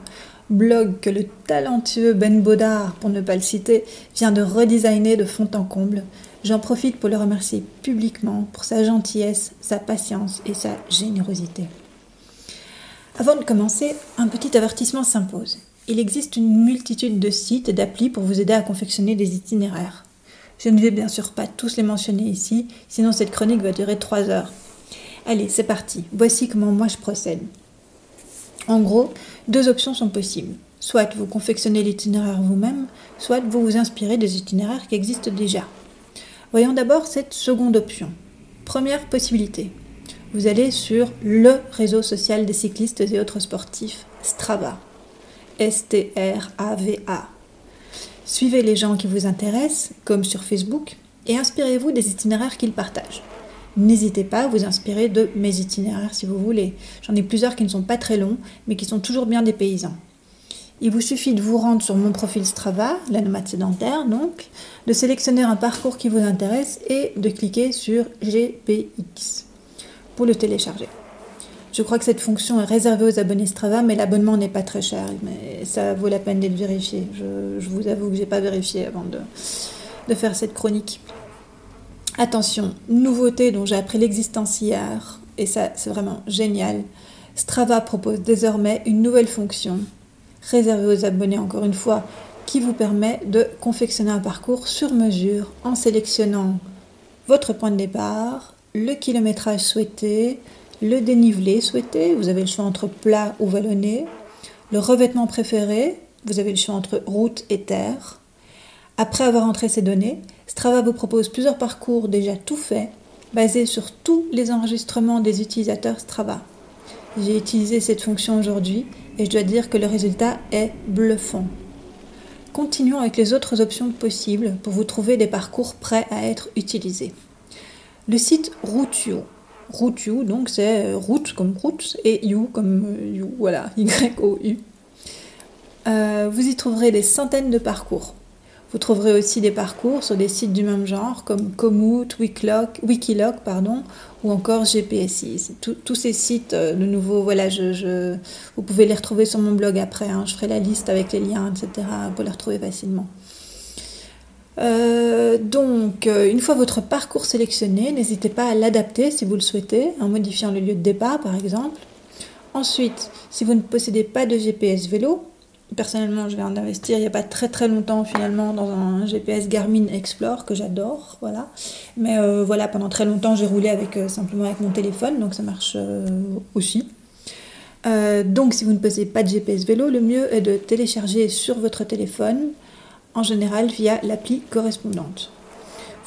blog que le talentueux Ben Baudard, pour ne pas le citer, vient de redesigner de fond en comble. J'en profite pour le remercier publiquement pour sa gentillesse, sa patience et sa générosité. Avant de commencer, un petit avertissement s'impose. Il existe une multitude de sites et d'applis pour vous aider à confectionner des itinéraires. Je ne vais bien sûr pas tous les mentionner ici, sinon cette chronique va durer 3 heures. Allez, c'est parti. Voici comment moi je procède. En gros, deux options sont possibles. Soit vous confectionnez l'itinéraire vous-même, soit vous vous inspirez des itinéraires qui existent déjà. Voyons d'abord cette seconde option. Première possibilité, vous allez sur le réseau social des cyclistes et autres sportifs, Strava. S-T-R-A-V-A. Suivez les gens qui vous intéressent, comme sur Facebook, et inspirez-vous des itinéraires qu'ils partagent. N'hésitez pas à vous inspirer de mes itinéraires si vous voulez. J'en ai plusieurs qui ne sont pas très longs, mais qui sont toujours bien des paysans. Il vous suffit de vous rendre sur mon profil Strava, la nomade sédentaire donc, de sélectionner un parcours qui vous intéresse et de cliquer sur GPX pour le télécharger. Je crois que cette fonction est réservée aux abonnés Strava, mais l'abonnement n'est pas très cher. Mais ça vaut la peine d'être vérifié. Je, vous avoue que je n'ai pas vérifié avant de, de faire cette chronique. Attention, nouveauté dont j'ai appris l'existence hier, et ça c'est vraiment génial. Strava propose désormais une nouvelle fonction, réservée aux abonnés encore une fois, qui vous permet de confectionner un parcours sur mesure en sélectionnant votre point de départ, le kilométrage souhaité, le dénivelé souhaité, vous avez le choix entre plat ou vallonné, le revêtement préféré, vous avez le choix entre route et terre. Après avoir entré ces données, Strava vous propose plusieurs parcours déjà tout faits, basés sur tous les enregistrements des utilisateurs Strava. J'ai utilisé cette fonction aujourd'hui et je dois dire que le résultat est bluffant. Continuons avec les autres options possibles pour vous trouver des parcours prêts à être utilisés. Le site Routio. Routio, donc c'est route comme route et you comme euh, you, voilà, Y-O-U. Euh, vous y trouverez des centaines de parcours. Vous trouverez aussi des parcours sur des sites du même genre comme Komoot, Wikiloc, pardon, ou encore GPSI. Tous ces sites, euh, de nouveau, voilà, je, vous pouvez les retrouver sur mon blog après. Hein. je ferai la liste avec les liens, etc. pour les retrouver facilement. Euh, donc, euh, une fois votre parcours sélectionné, n'hésitez pas à l'adapter si vous le souhaitez, en modifiant le lieu de départ par exemple. Ensuite, si vous ne possédez pas de GPS vélo, personnellement je viens d'investir il n'y a pas très très longtemps finalement dans un GPS Garmin Explore que j'adore, voilà. Mais euh, voilà, pendant très longtemps j'ai roulé avec simplement avec mon téléphone, donc ça marche aussi. donc si vous ne possédez pas de GPS vélo, le mieux est de télécharger sur votre téléphone en général via l'appli correspondante.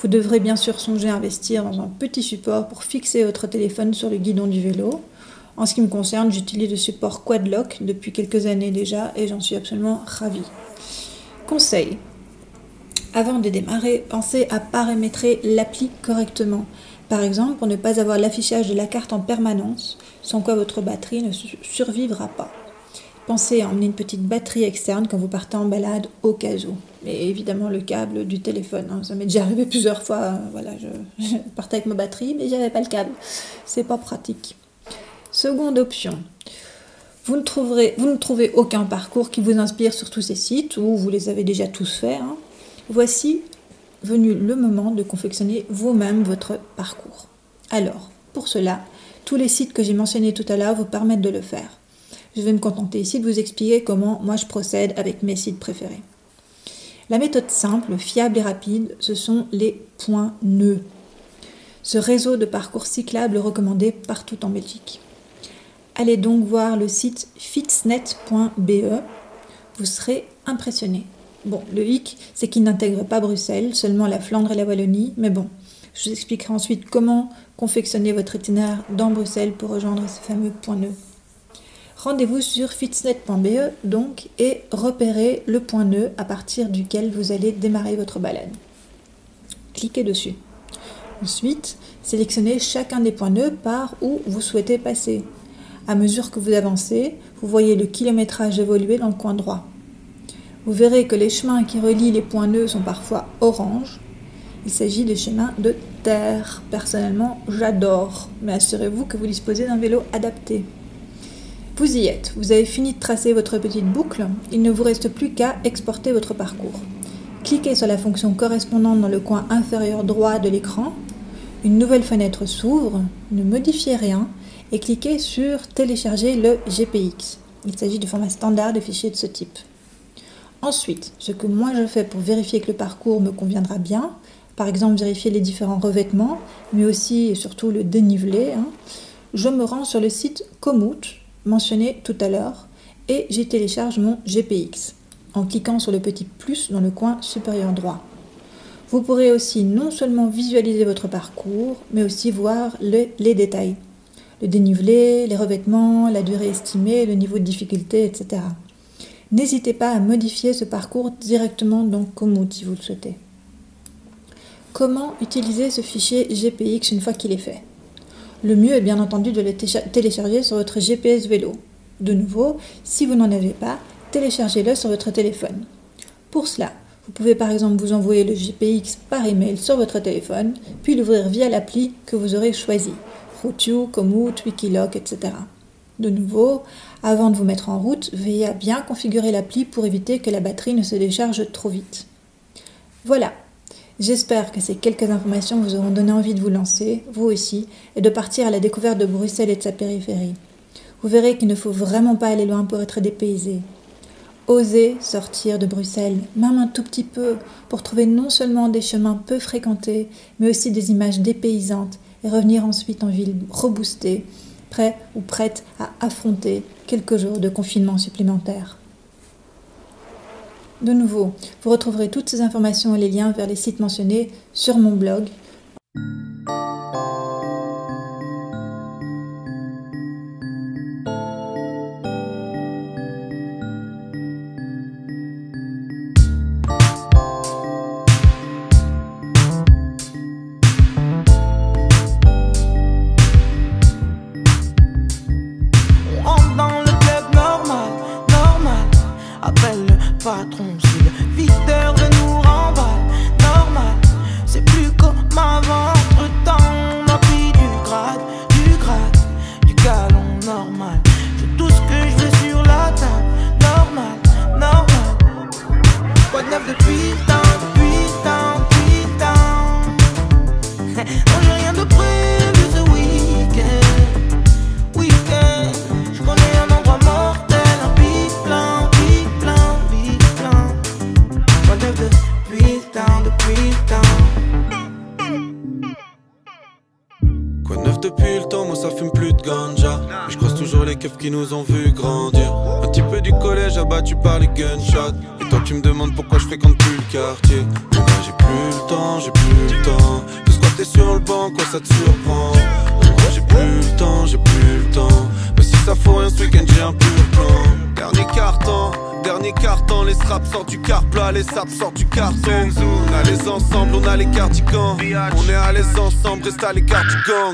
Vous devrez bien sûr songer à investir dans un petit support pour fixer votre téléphone sur le guidon du vélo. En ce qui me concerne, j'utilise le support Quadlock depuis quelques années déjà et j'en suis absolument ravie. Conseil. Avant de démarrer, pensez à paramétrer l'appli correctement. Par exemple, pour ne pas avoir l'affichage de la carte en permanence, sans quoi votre batterie ne survivra pas. Pensez à emmener une petite batterie externe quand vous partez en balade au cas où. Et évidemment le câble du téléphone. Hein. Ça m'est déjà arrivé plusieurs fois. Euh, voilà, je, partais avec ma batterie, mais j'avais pas le câble. C'est pas pratique. Seconde option. Vous ne, trouvez aucun parcours qui vous inspire sur tous ces sites ou vous les avez déjà tous faits. Hein. Voici venu le moment de confectionner vous-même votre parcours. Alors, pour cela, tous les sites que j'ai mentionnés tout à l'heure vous permettent de le faire. Je vais me contenter ici de vous expliquer comment moi je procède avec mes sites préférés. La méthode simple, fiable et rapide, ce sont les points nœuds. Ce réseau de parcours cyclables recommandé partout en Belgique. Allez donc voir le site fitsnet.be, vous serez impressionné. Bon, le hic, c'est qu'il n'intègre pas Bruxelles, seulement la Flandre et la Wallonie, mais bon, je vous expliquerai ensuite comment confectionner votre itinéraire dans Bruxelles pour rejoindre ces fameux points nœuds. Rendez-vous sur fitsnet.be donc et repérez le point nœud à partir duquel vous allez démarrer votre balade. Cliquez dessus. Ensuite, sélectionnez chacun des points nœuds par où vous souhaitez passer. À mesure que vous avancez, vous voyez le kilométrage évoluer dans le coin droit. Vous verrez que les chemins qui relient les points nœuds sont parfois orange. Il s'agit de chemins de terre. Personnellement, j'adore, mais assurez-vous que vous disposez d'un vélo adapté. Vous y êtes, vous avez fini de tracer votre petite boucle, il ne vous reste plus qu'à exporter votre parcours. Cliquez sur la fonction correspondante dans le coin inférieur droit de l'écran, une nouvelle fenêtre s'ouvre, ne modifiez rien et cliquez sur Télécharger le GPX. Il s'agit du format standard de fichiers de ce type. Ensuite, ce que moi je fais pour vérifier que le parcours me conviendra bien, par exemple vérifier les différents revêtements, mais aussi et surtout le dénivelé, hein, je me rends sur le site Komoot, mentionné tout à l'heure et j'y télécharge mon GPX en cliquant sur le petit plus dans le coin supérieur droit. Vous pourrez aussi non seulement visualiser votre parcours, mais aussi voir les détails. Le dénivelé, les revêtements, la durée estimée, le niveau de difficulté, etc. N'hésitez pas à modifier ce parcours directement dans Komoot si vous le souhaitez. Comment utiliser ce fichier GPX une fois qu'il est fait? Le mieux est bien entendu de le télécharger sur votre GPS vélo. De nouveau, si vous n'en avez pas, téléchargez-le sur votre téléphone. Pour cela, vous pouvez par exemple vous envoyer le GPX par email sur votre téléphone, puis l'ouvrir via l'appli que vous aurez choisi, Routio, Komoot, Wikiloc, etc. De nouveau, avant de vous mettre en route, veillez à bien configurer l'appli pour éviter que la batterie ne se décharge trop vite. Voilà, J'espère que ces quelques informations vous auront donné envie de vous lancer, vous aussi, et de partir à la découverte de Bruxelles et de sa périphérie. Vous verrez qu'il ne faut vraiment pas aller loin pour être dépaysé. Osez sortir de Bruxelles, même un tout petit peu, pour trouver non seulement des chemins peu fréquentés, mais aussi des images dépaysantes, et revenir ensuite en ville reboostée, prêt ou prête à affronter quelques jours de confinement supplémentaire. De nouveau, vous retrouverez toutes ces informations et les liens vers les sites mentionnés sur mon blog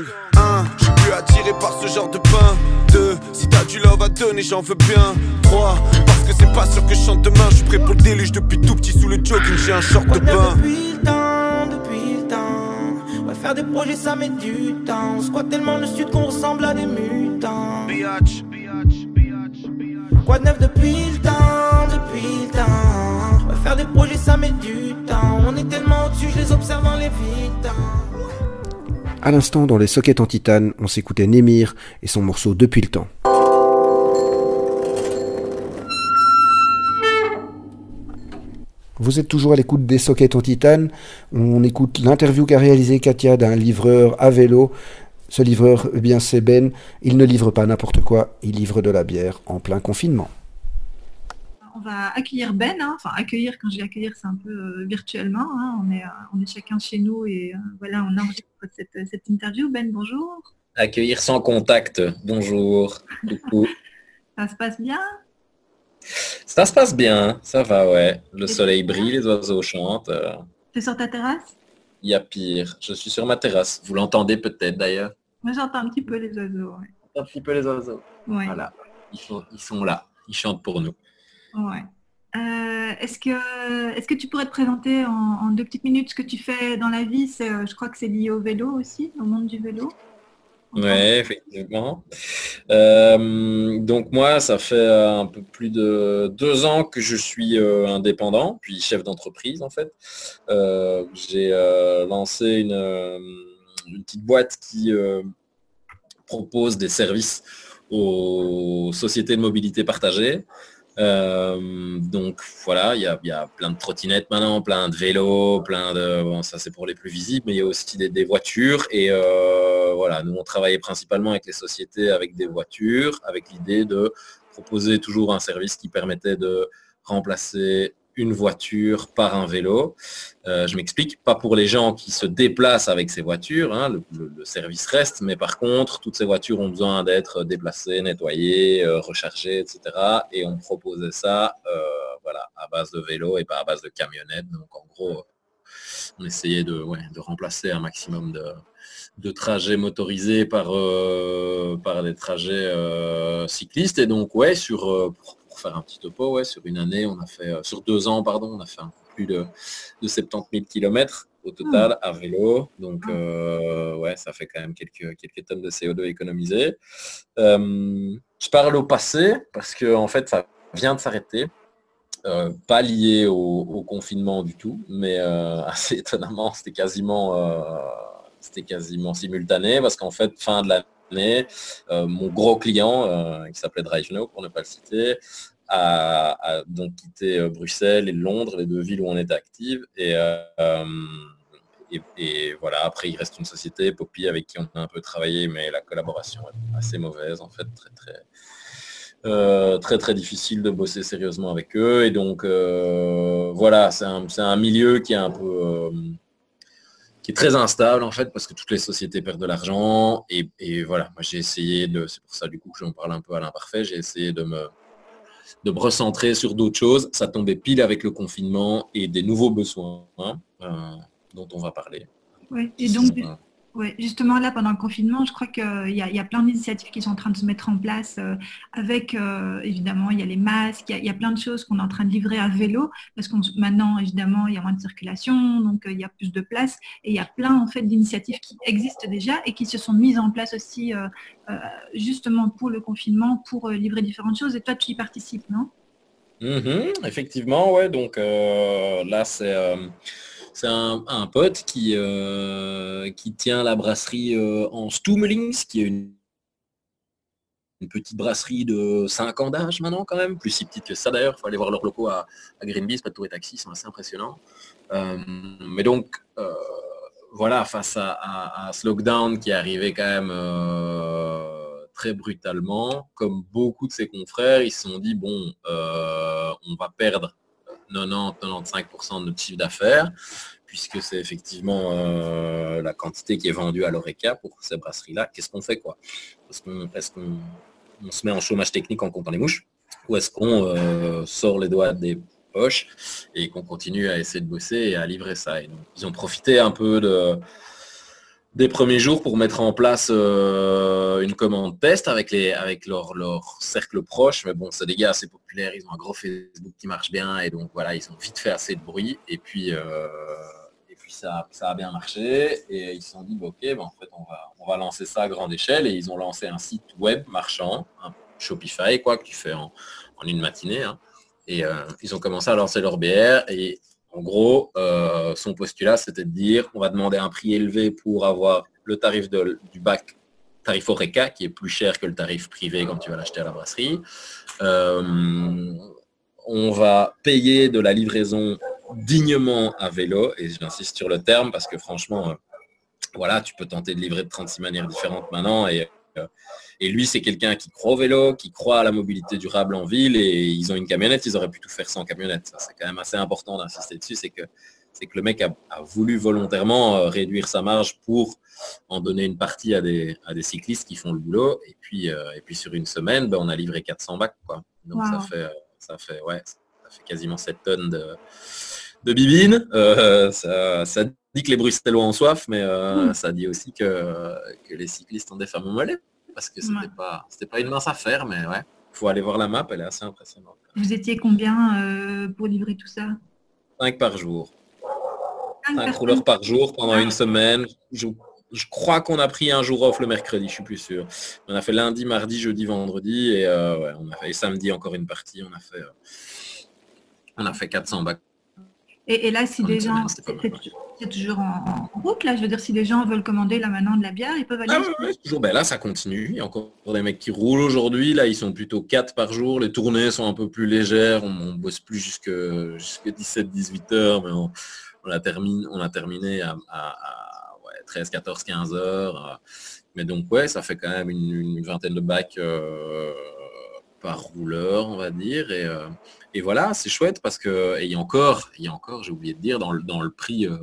l'écart du gang. 1. Je suis plus attiré par ce genre de pain. 2. Si t'as du love à donner, j'en veux bien. 3. Parce que c'est pas sûr que je chante demain. Je suis prêt pour le déluge depuis tout petit sous le jogging, j'ai un short de bain. Depuis le temps, depuis le temps. Ouais, faire des projets, ça met du temps. On tellement le sud qu'on ressemble à des mutants. Quoi de neuf depuis À l'instant, dans les sockets en titane, on s'écoutait Némir et son morceau Depuis le temps. Vous êtes toujours à l'écoute des sockets en titane. On écoute l'interview qu'a réalisé Katia d'un livreur à vélo. Ce livreur, eh bien c'est Ben. Il ne livre pas n'importe quoi, il livre de la bière en plein confinement. On va accueillir Ben, hein. enfin accueillir, quand je dis accueillir, c'est un peu euh, virtuellement. hein. On, est, euh, on est chacun chez nous et euh, voilà, on enregistre cette, cette interview. Ben, bonjour. Accueillir sans contact. Bonjour. Coucou. Ça se passe bien? Ça se passe bien, ça va, ouais. Le soleil brille, les oiseaux chantent. Tu es sur ta terrasse? Il y a pire. Je suis sur ma terrasse. Vous l'entendez peut-être d'ailleurs. Moi j'entends un petit peu les oiseaux. ouais. Un petit peu les oiseaux. Ouais. Voilà. Ils sont, ils sont là. Ils chantent pour nous. Ouais. Euh, est-ce que tu pourrais te présenter en, deux petites minutes ce que tu fais dans la vie? Euh, Je crois que c'est lié au vélo aussi, au monde du vélo. Ouais, effectivement. Euh, donc moi, ça fait un peu plus de deux ans que je suis indépendant, puis chef d'entreprise en fait. J'ai lancé une, petite boîte qui propose des services aux sociétés de mobilité partagée. Euh, donc voilà, il y a, plein de trottinettes maintenant, plein de vélos, plein de... Bon, ça c'est pour les plus visibles, mais il y a aussi des, des voitures. Et euh, voilà, nous on travaillait principalement avec les sociétés avec des voitures, avec l'idée de proposer toujours un service qui permettait de remplacer une voiture par un vélo. Euh, je m'explique, pas pour les gens qui se déplacent avec ces voitures, hein, le, service reste, mais par contre, toutes ces voitures ont besoin d'être déplacées, nettoyées, euh, rechargées, etc. Et on proposait ça euh, voilà, à base de vélo et pas à base de camionnettes. Donc en gros, on essayait de, de remplacer un maximum de, de trajets motorisés par, euh, par des trajets euh, cyclistes. Et donc, ouais, sur, euh, pour, faire un petit topo, ouais, sur une année, on a fait, euh, sur deux ans, pardon, on a fait un peu plus de, de 70 000 kilomètres au total à vélo. Donc, euh, ouais, ça fait quand même quelques, quelques tonnes de CO2 économisées. Euh, je parle au passé parce que, en fait, ça vient de s'arrêter. Euh, pas lié au, au confinement du tout, mais assez étonnamment, c'était quasiment, c'était quasiment simultané parce qu'en fait, fin de l'année, euh, mon gros client, euh, qui s'appelait DriveNow, pour ne pas le citer, a, donc quitté euh, Bruxelles et Londres, les deux villes où on était actifs. Et, voilà, après, il reste une société, Poppy, avec qui on a un peu travaillé, mais la collaboration est assez mauvaise, en fait, très, très, très très difficile de bosser sérieusement avec eux et donc voilà c'est un, milieu qui est un peu qui est très instable en fait parce que toutes les sociétés perdent de l'argent. Et, et voilà moi j'ai essayé de c'est pour ça du coup que j'en parle un peu à l'imparfait j'ai essayé de me de me recentrer sur d'autres choses. Ça tombait pile avec le confinement et des nouveaux besoins hein, euh, dont on va parler. Ouais. Et donc, Euh, Ouais, justement, là, pendant le confinement, je crois qu'il y, a- plein d'initiatives qui sont en train de se mettre en place euh, avec, euh, évidemment, il y a les masques, il y a, plein de choses qu'on est en train de livrer à vélo, parce que maintenant, évidemment, il y a moins de circulation, donc euh, il y a plus de place, et il y a plein, en fait, d'initiatives qui existent déjà et qui se sont mises en place aussi, justement, pour le confinement, pour livrer différentes choses. Et toi, tu y participes, non? Mhm, effectivement, ouais. Donc là, c'est c'est un, pote qui, euh, qui tient la brasserie euh, en Stummelings, qui est une, petite brasserie de 5 ans d'âge maintenant quand même, plus si petite que ça d'ailleurs. Il faut aller voir leurs locaux à, à Greenpeace, pas de tour et taxi, ils sont assez impressionnants. Euh, mais donc, euh, voilà, face à, à- ce lockdown qui est arrivé quand même très brutalement, comme beaucoup de ses confrères, ils se sont dit, bon, on va perdre 90-95% de notre chiffre d'affaires, puisque c'est effectivement euh, la quantité qui est vendue à l'ORECA pour ces brasseries-là. Qu'est-ce qu'on fait quoi? Est-ce qu'on on se met en chômage technique en comptant les mouches? Ou est-ce qu'on euh, sort les doigts des poches et qu'on continue à essayer de bosser et à livrer ça? Ils ont profité un peu de des premiers jours pour mettre en place euh, une commande test avec, les, avec leur, leur cercle proche. Mais bon, c'est des gars assez populaires, ils ont un gros Facebook qui marche bien et donc voilà, ils ont vite fait assez de bruit. Et puis, euh, et puis ça, ça a bien marché et ils se sont dit, ok, ben, en fait, on va, on va lancer ça à grande échelle et ils ont lancé un site web marchand, un Shopify, quoi, que tu fais en, une matinée. Hein. Et euh, ils ont commencé à lancer leur BR et en gros, euh, son postulat, c'était de dire on va demander un prix élevé pour avoir le tarif du bac, tarif ORECA, qui est plus cher que le tarif privé quand tu vas l'acheter à la brasserie. Euh, on va payer de la livraison dignement à vélo, et j'insiste sur le terme parce que franchement, euh, voilà, tu peux tenter de livrer de 36 manières différentes maintenant, et et lui, c'est quelqu'un qui croit au vélo, qui croit à la mobilité durable en ville et ils ont une camionnette, ils auraient pu tout faire sans camionnette. c'est quand même assez important d'insister dessus, c'est que c'est que le mec a, voulu volontairement euh, réduire sa marge pour en donner une partie à des, à des cyclistes qui font le boulot. Et puis, euh, et puis sur une semaine, ben, on a livré 400 bacs. Quoi. Donc ça, fait, euh, ça, fait, ouais, ça fait quasiment 7 tonnes de, de bibine. ça, dit que les Bruxellois ont soif, mais hmm. ça dit aussi que, que les cyclistes ont des femmes mollets parce que c'était pas c'était pas une mince affaire, mais ouais. Faut aller voir la map, elle est assez impressionnante. Vous étiez combien euh, pour livrer tout ça? 5 par jour. 5 rouleurs par jour pendant une semaine. Je, crois qu'on a pris un jour off le mercredi, je suis plus sûr. On a fait lundi, mardi, jeudi, vendredi et euh, on a fait samedi encore une partie. On a fait euh, on a fait 400 bacs et, là, si des gens, c'est toujours en, route, là, je veux dire, si des gens veulent commander là maintenant de la bière, ils peuvent aller. Ah, toujours, ben là, ça continue. Il y a encore des mecs qui roulent aujourd'hui. Là, ils sont plutôt 4 par jour. Les tournées sont un peu plus légères. On, ne bosse plus jusque, jusque 17-18 heures, mais on, a terminé, on a terminé à, 13, 14, 15 heures. Mais donc, ouais, ça fait quand même une, vingtaine de bacs euh, par rouleur, on va dire. Et, euh, et voilà, c'est chouette parce que, et il y a encore, il y a encore, j'ai oublié de dire, dans le, prix euh,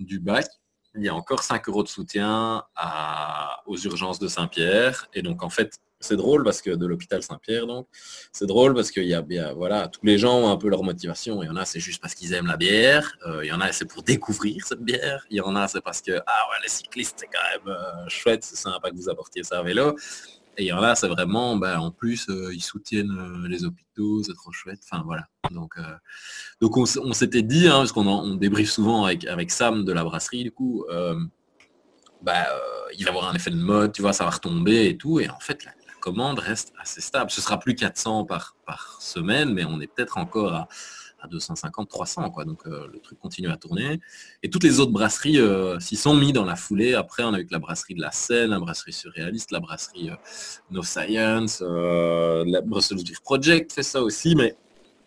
du bac, il y a encore 5 euros de soutien aux urgences de Saint-Pierre. Et donc, en fait, c'est drôle parce que de l'hôpital Saint-Pierre, donc, c'est drôle parce qu'il y a, bien, voilà, tous les gens ont un peu leur motivation. Il y en a, c'est juste parce qu'ils aiment la bière. Euh, il y en a, c'est pour découvrir cette bière. Il y en a, c'est parce que, ah ouais, les cyclistes, c'est quand même chouette, c'est sympa que vous apportiez ça à vélo. Et a, c'est vraiment, ben, en plus, euh, ils soutiennent euh, les hôpitaux, c'est trop chouette. Enfin voilà. Donc, euh, donc on, s'était dit, hein, parce qu'on on débriefe souvent avec, avec Sam de la brasserie, du coup, bah, il va y avoir un effet de mode, tu vois, ça va retomber et tout. Et en fait, la, la commande reste assez stable. Ce sera plus 400 par, par semaine, mais on est peut-être encore à 250, 300 quoi. Donc euh, le truc continue à tourner. Et toutes les autres brasseries euh, s'y sont mis dans la foulée. Après, on a eu la brasserie de la Seine, la brasserie surréaliste, la brasserie euh, No Science, la Brussels Beer Project fait ça aussi, mais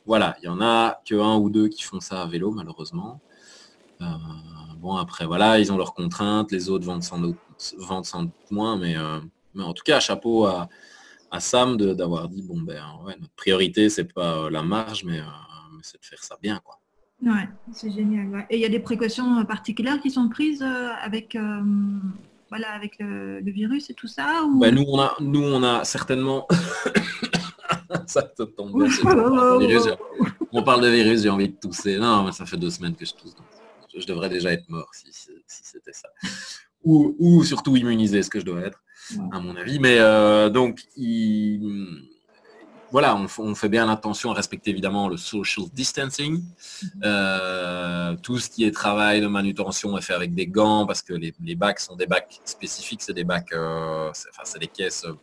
voilà, il y en a que un ou deux qui font ça à vélo malheureusement. bon après voilà, ils ont leurs contraintes, les autres vendent sans doute, vendent sans doute moins, mais, mais en tout cas chapeau à, à Sam d'avoir dit bon ben ouais, notre priorité c'est pas la marge mais c'est de faire ça bien. Quoi. Ouais, c'est génial. Et il y a des précautions particulières qui sont prises euh, avec, euh, voilà, avec le, virus et tout ça bah, nous, on a, nous, on a certainement... ça te tombe on, parle de virus, j'ai envie de tousser. Non, mais ça fait deux semaines que je tousse. je devrais déjà être mort si, c'était ça. Ou, ou, surtout immunisé, ce que je dois être, à mon avis. Mais euh, donc, il voilà, on, fait bien attention à respecter évidemment le social distancing. Mhm. Euh, tout ce qui est travail de manutention est fait avec des gants parce que les, bacs sont des bacs spécifiques, c'est des bacs, euh, c'est des caisses euh,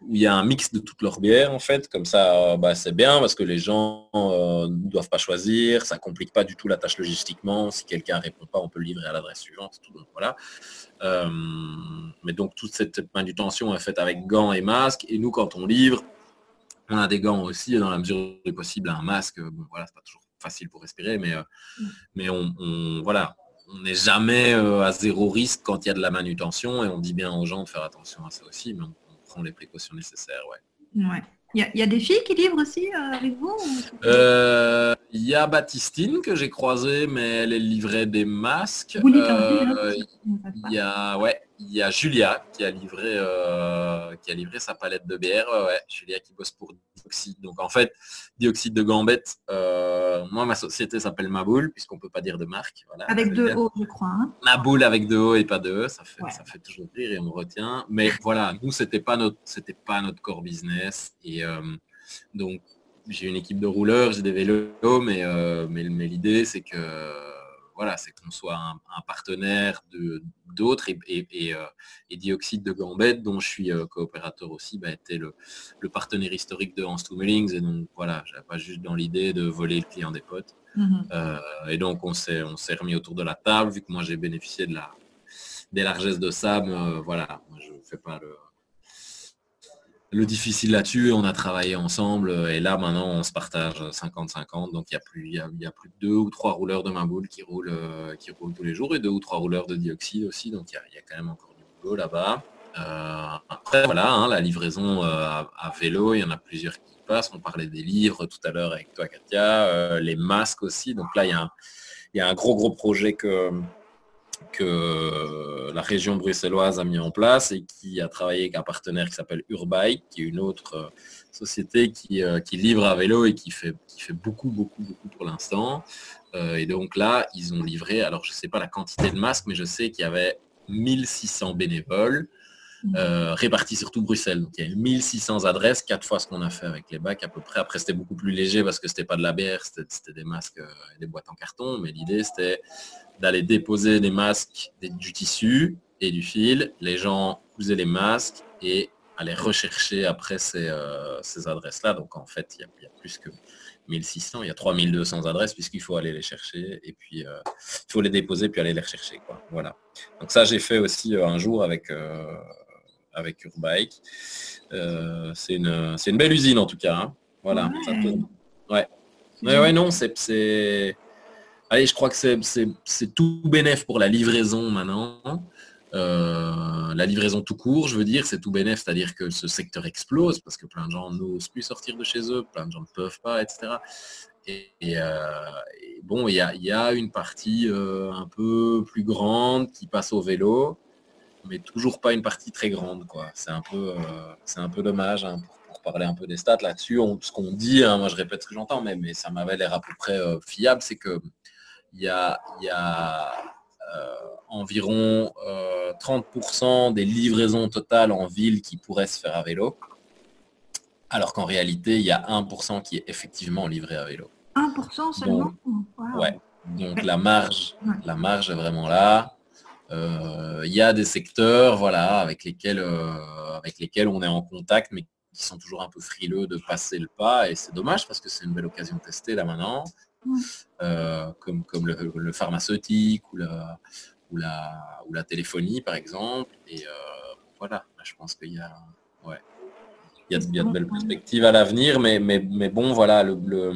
où il y a un mix de toutes leurs bières en fait. Comme ça, bah, c'est bien parce que les gens ne doivent pas choisir, ça complique pas du tout la tâche logistiquement. Si quelqu'un répond pas, on peut le livrer à l'adresse suivante. Tout, voilà. mais donc toute cette manutention est faite avec gants et masques. Et nous, quand on livre, on a des gants aussi, dans la mesure du possible, un masque. Bon, voilà, c'est pas toujours facile pour respirer, mais, euh, mm. mais on, voilà, on n'est jamais euh, à zéro risque quand il y a de la manutention et on dit bien aux gens de faire attention à ça aussi, mais on, prend les précautions nécessaires. Ouais. ouais. Il y, a, il y a des filles qui livrent aussi euh, avec vous ou- Euh, Il y a Baptistine que j'ai croisée, mais elle elle livrait des masques. Euh, hein. Il y a ouais, y a Julia qui a livré qui a livré sa palette de bière. Ouais, Julia qui bosse pour Donc en fait, Dioxyde de Gambette. euh, moi, ma société s'appelle Maboule puisqu'on peut pas dire de marque. Voilà, Avec deux O, je crois. hein. Maboule avec deux O et pas deux E, ça fait Ouais. ça fait toujours rire et on retient. Mais voilà, nous c'était pas notre c'était pas notre core business et euh, donc j'ai une équipe de rouleurs, j'ai des vélos, mais, euh, mais, mais l'idée c'est que voilà, c'est qu'on soit un, un partenaire de d'autres et, et, et, euh, et Dioxyde de Gambette, dont je suis euh, coopérateur aussi, bah, était le, le partenaire historique de Hans Tummelings et donc voilà, j'avais pas juste dans l'idée de voler le client des potes. Mhm. Euh, et donc on s'est remis autour de la table, vu que moi j'ai bénéficié de la des largesses de Sam, euh, voilà, moi je fais pas le le difficile là-dessus, on a travaillé ensemble euh, et là maintenant on se partage 50-50, donc il y a plus y y a plus de deux ou trois rouleurs de ma boule qui roulent euh, qui roulent tous les jours et deux ou trois rouleurs de dioxyde aussi, donc il y a, quand même encore du boulot là-bas. Euh, après voilà, hein, la livraison euh, à, à vélo, il y en a plusieurs qui passent. On parlait des livres tout à l'heure avec toi Katia, euh, les masques aussi. Donc là il y a un gros gros projet que que la région bruxelloise a mis en place et qui a travaillé avec un partenaire qui s'appelle Urbike, qui est une autre euh, société qui, euh, qui livre à vélo et qui fait, qui fait beaucoup, beaucoup, beaucoup pour l'instant. Euh, et donc là, ils ont livré, alors je ne sais pas la quantité de masques, mais je sais qu'il y avait 1600 bénévoles euh, répartis sur tout Bruxelles. Donc il y a 1600 adresses, quatre fois ce qu'on a fait avec les bacs à peu près. Après, c'était beaucoup plus léger parce que c'était pas de la bière, c'était des masques euh, et des boîtes en carton. Mais l'idée, c'était d'aller déposer des masques, des- du tissu et du fil. Les gens cousaient les masques et aller rechercher après ces, euh, ces adresses-là. Donc en fait, il y, a- il y a plus que 1600, il y a 3200 adresses puisqu'il faut aller les chercher et puis euh, il faut les déposer puis aller les rechercher. Quoi. Voilà. Donc ça, j'ai fait aussi euh, un jour avec, avec Urbike. Euh, c'est une, c'est une belle usine en tout cas. hein. Voilà. Ouais. ça. Ouais. Ouais, ouais, non, c'est, c'est, Allez, je crois que c'est, c'est, c'est tout bénéf pour la livraison maintenant. Euh, la livraison tout court, je veux dire, c'est tout bénéf, c'est-à-dire que ce secteur explose parce que plein de gens n'osent plus sortir de chez eux, plein de gens ne peuvent pas, etc. Et, et, euh, et bon, il y a, y a une partie euh, un peu plus grande qui passe au vélo, mais toujours pas une partie très grande, quoi. C'est un peu, euh, c'est un peu dommage hein, pour, pour parler un peu des stats là-dessus. On- ce qu'on dit, hein, moi je répète ce que j'entends, mais, mais ça m'avait l'air à peu près euh, fiable, c'est que il y a, il y a euh, environ euh, 30% des livraisons totales en ville qui pourraient se faire à vélo, alors qu'en réalité, il y a 1% qui est effectivement livré à vélo. 1% seulement? Wow. Ouais. Donc la marge, Ouais. la marge est vraiment là. Euh, Il y a des secteurs, voilà, avec lesquels, euh, avec lesquels on est en contact, mais qui sont toujours un peu frileux de passer le pas. Et c'est dommage parce que c'est une belle occasion de tester là maintenant. Euh, comme, comme le, le pharmaceutique ou la, ou, la, ou la téléphonie, par exemple. Et euh, voilà, je pense qu'il y a, ouais, il y a, il y a de belles perspectives à l'avenir, mais, mais, mais bon, voilà, le, le-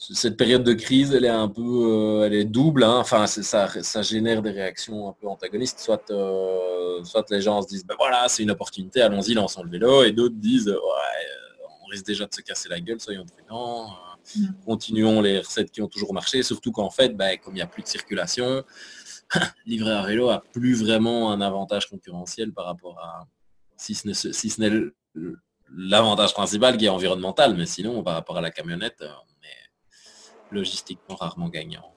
cette période de crise, elle est un peu, euh, elle est double. hein. Enfin, ça, ça génère des réactions un peu antagonistes. Soit, euh, soit les gens se disent, ben voilà, c'est une opportunité, allons-y, lançons le vélo, et d'autres disent, ouais, euh, on risque déjà de se casser la gueule, soyons prudents. euh, Mm. Continuons les recettes qui ont toujours marché, surtout qu'en fait, ben, comme il n'y a plus de circulation, livrer à vélo a plus vraiment un avantage concurrentiel par rapport à, si ce n'est si l'avantage principal qui est environnemental, mais sinon, par rapport à la camionnette, logistiquement rarement gagnant.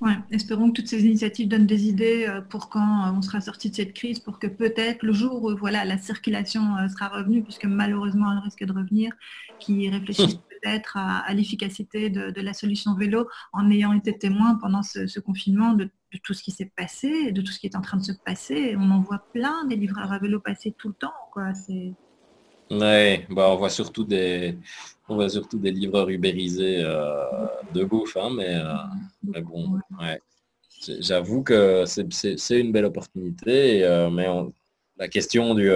Ouais, espérons que toutes ces initiatives donnent des idées euh, pour quand euh, on sera sorti de cette crise, pour que peut-être le jour où voilà, la circulation euh, sera revenue, puisque malheureusement elle risque de revenir, qui réfléchissent peut-être à, à l'efficacité de, de la solution vélo en ayant été témoin pendant ce, ce confinement de, de tout ce qui s'est passé, de tout ce qui est en train de se passer. On en voit plein des livreurs à vélo passer tout le temps. Quoi. C'est... Ouais, bah on voit surtout des, on voit surtout des livreurs ubérisés euh, de bouffe, hein, mais, euh, mais bon, ouais. J'avoue que c'est- une belle opportunité, et, euh, mais on- la question du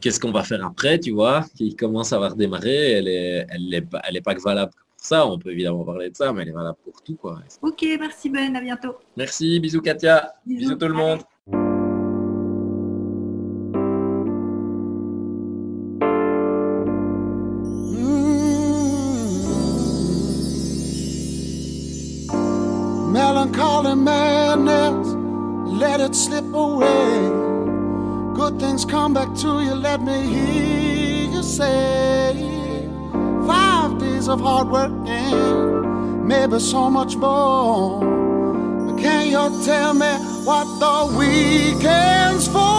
qu'est-ce qu'on va faire après, tu vois, qui commence à redémarrer, elle est, elle est, pas- elle est pas que valable pour ça. On peut évidemment parler de ça, mais elle est valable pour tout, quoi. Ok, merci Ben, à bientôt. Merci, bisous Katia, Bisous. bisous tout le monde. It slip away. Good things come back to you, let me hear you say. Five days of hard work and maybe so much more. But can you tell me what the weekend's for?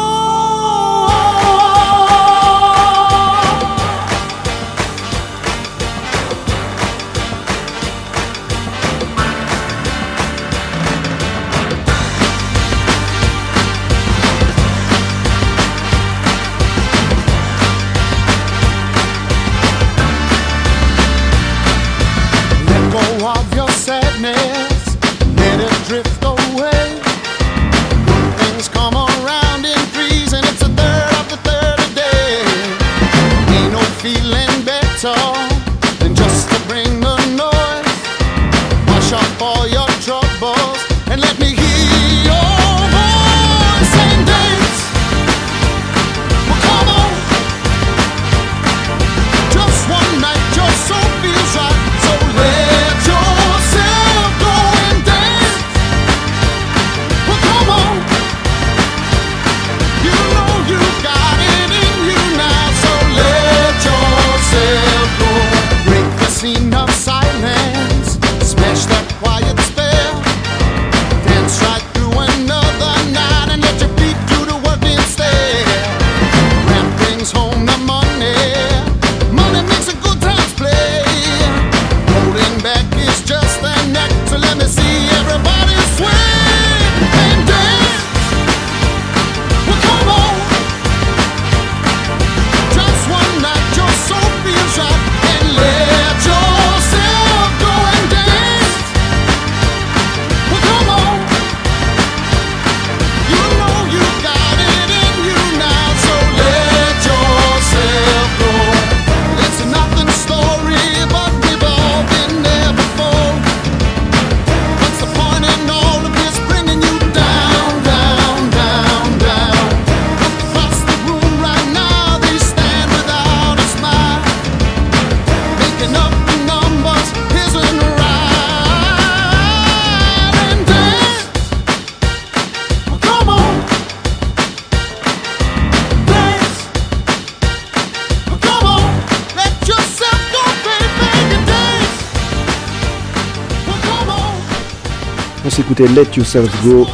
Let Yourself Go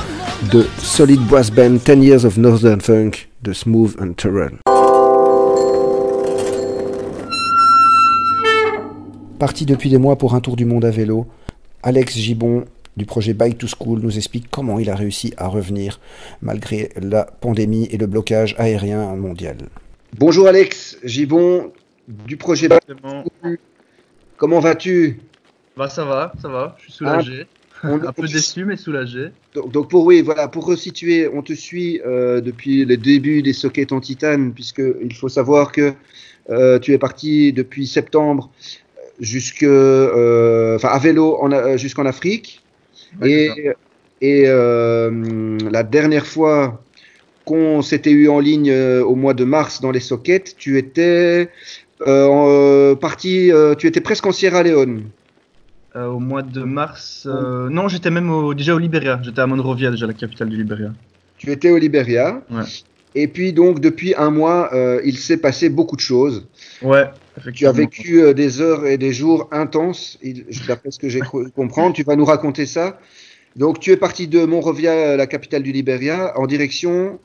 de Solid Brass Band 10 Years of Northern Funk de Smooth and Terrell. Parti depuis des mois pour un tour du monde à vélo, Alex Gibon du projet Bike to School nous explique comment il a réussi à revenir malgré la pandémie et le blocage aérien mondial. Bonjour Alex Gibon du projet Bike to School. Comment vas-tu? Bah ça va, ça va, je suis soulagé. On- un peu déçu mais soulagé. Donc, donc pour oui, voilà, pour resituer, on te suit euh, depuis le début des sockets en titane, puisque il faut savoir que euh, tu es parti depuis septembre jusque, euh, à vélo en, euh, jusqu'en Afrique, et, et euh, la dernière fois qu'on s'était eu en ligne euh, au mois de mars dans les sockets, tu étais euh, euh, parti, euh, tu étais presque en Sierra Leone. Euh, au mois de mars, euh, non j'étais même au- déjà au Libéria, j'étais à Monrovia déjà la capitale du Libéria. Tu étais au Libéria. Ouais. Et puis donc depuis un mois, euh, il s'est passé beaucoup de choses. Ouais, Tu as vécu des heures et des jours intenses, d'après ce que j'ai cru comprendre. Tu vas nous raconter ça. Donc tu es parti de Monrovia, la capitale du Libéria, en direction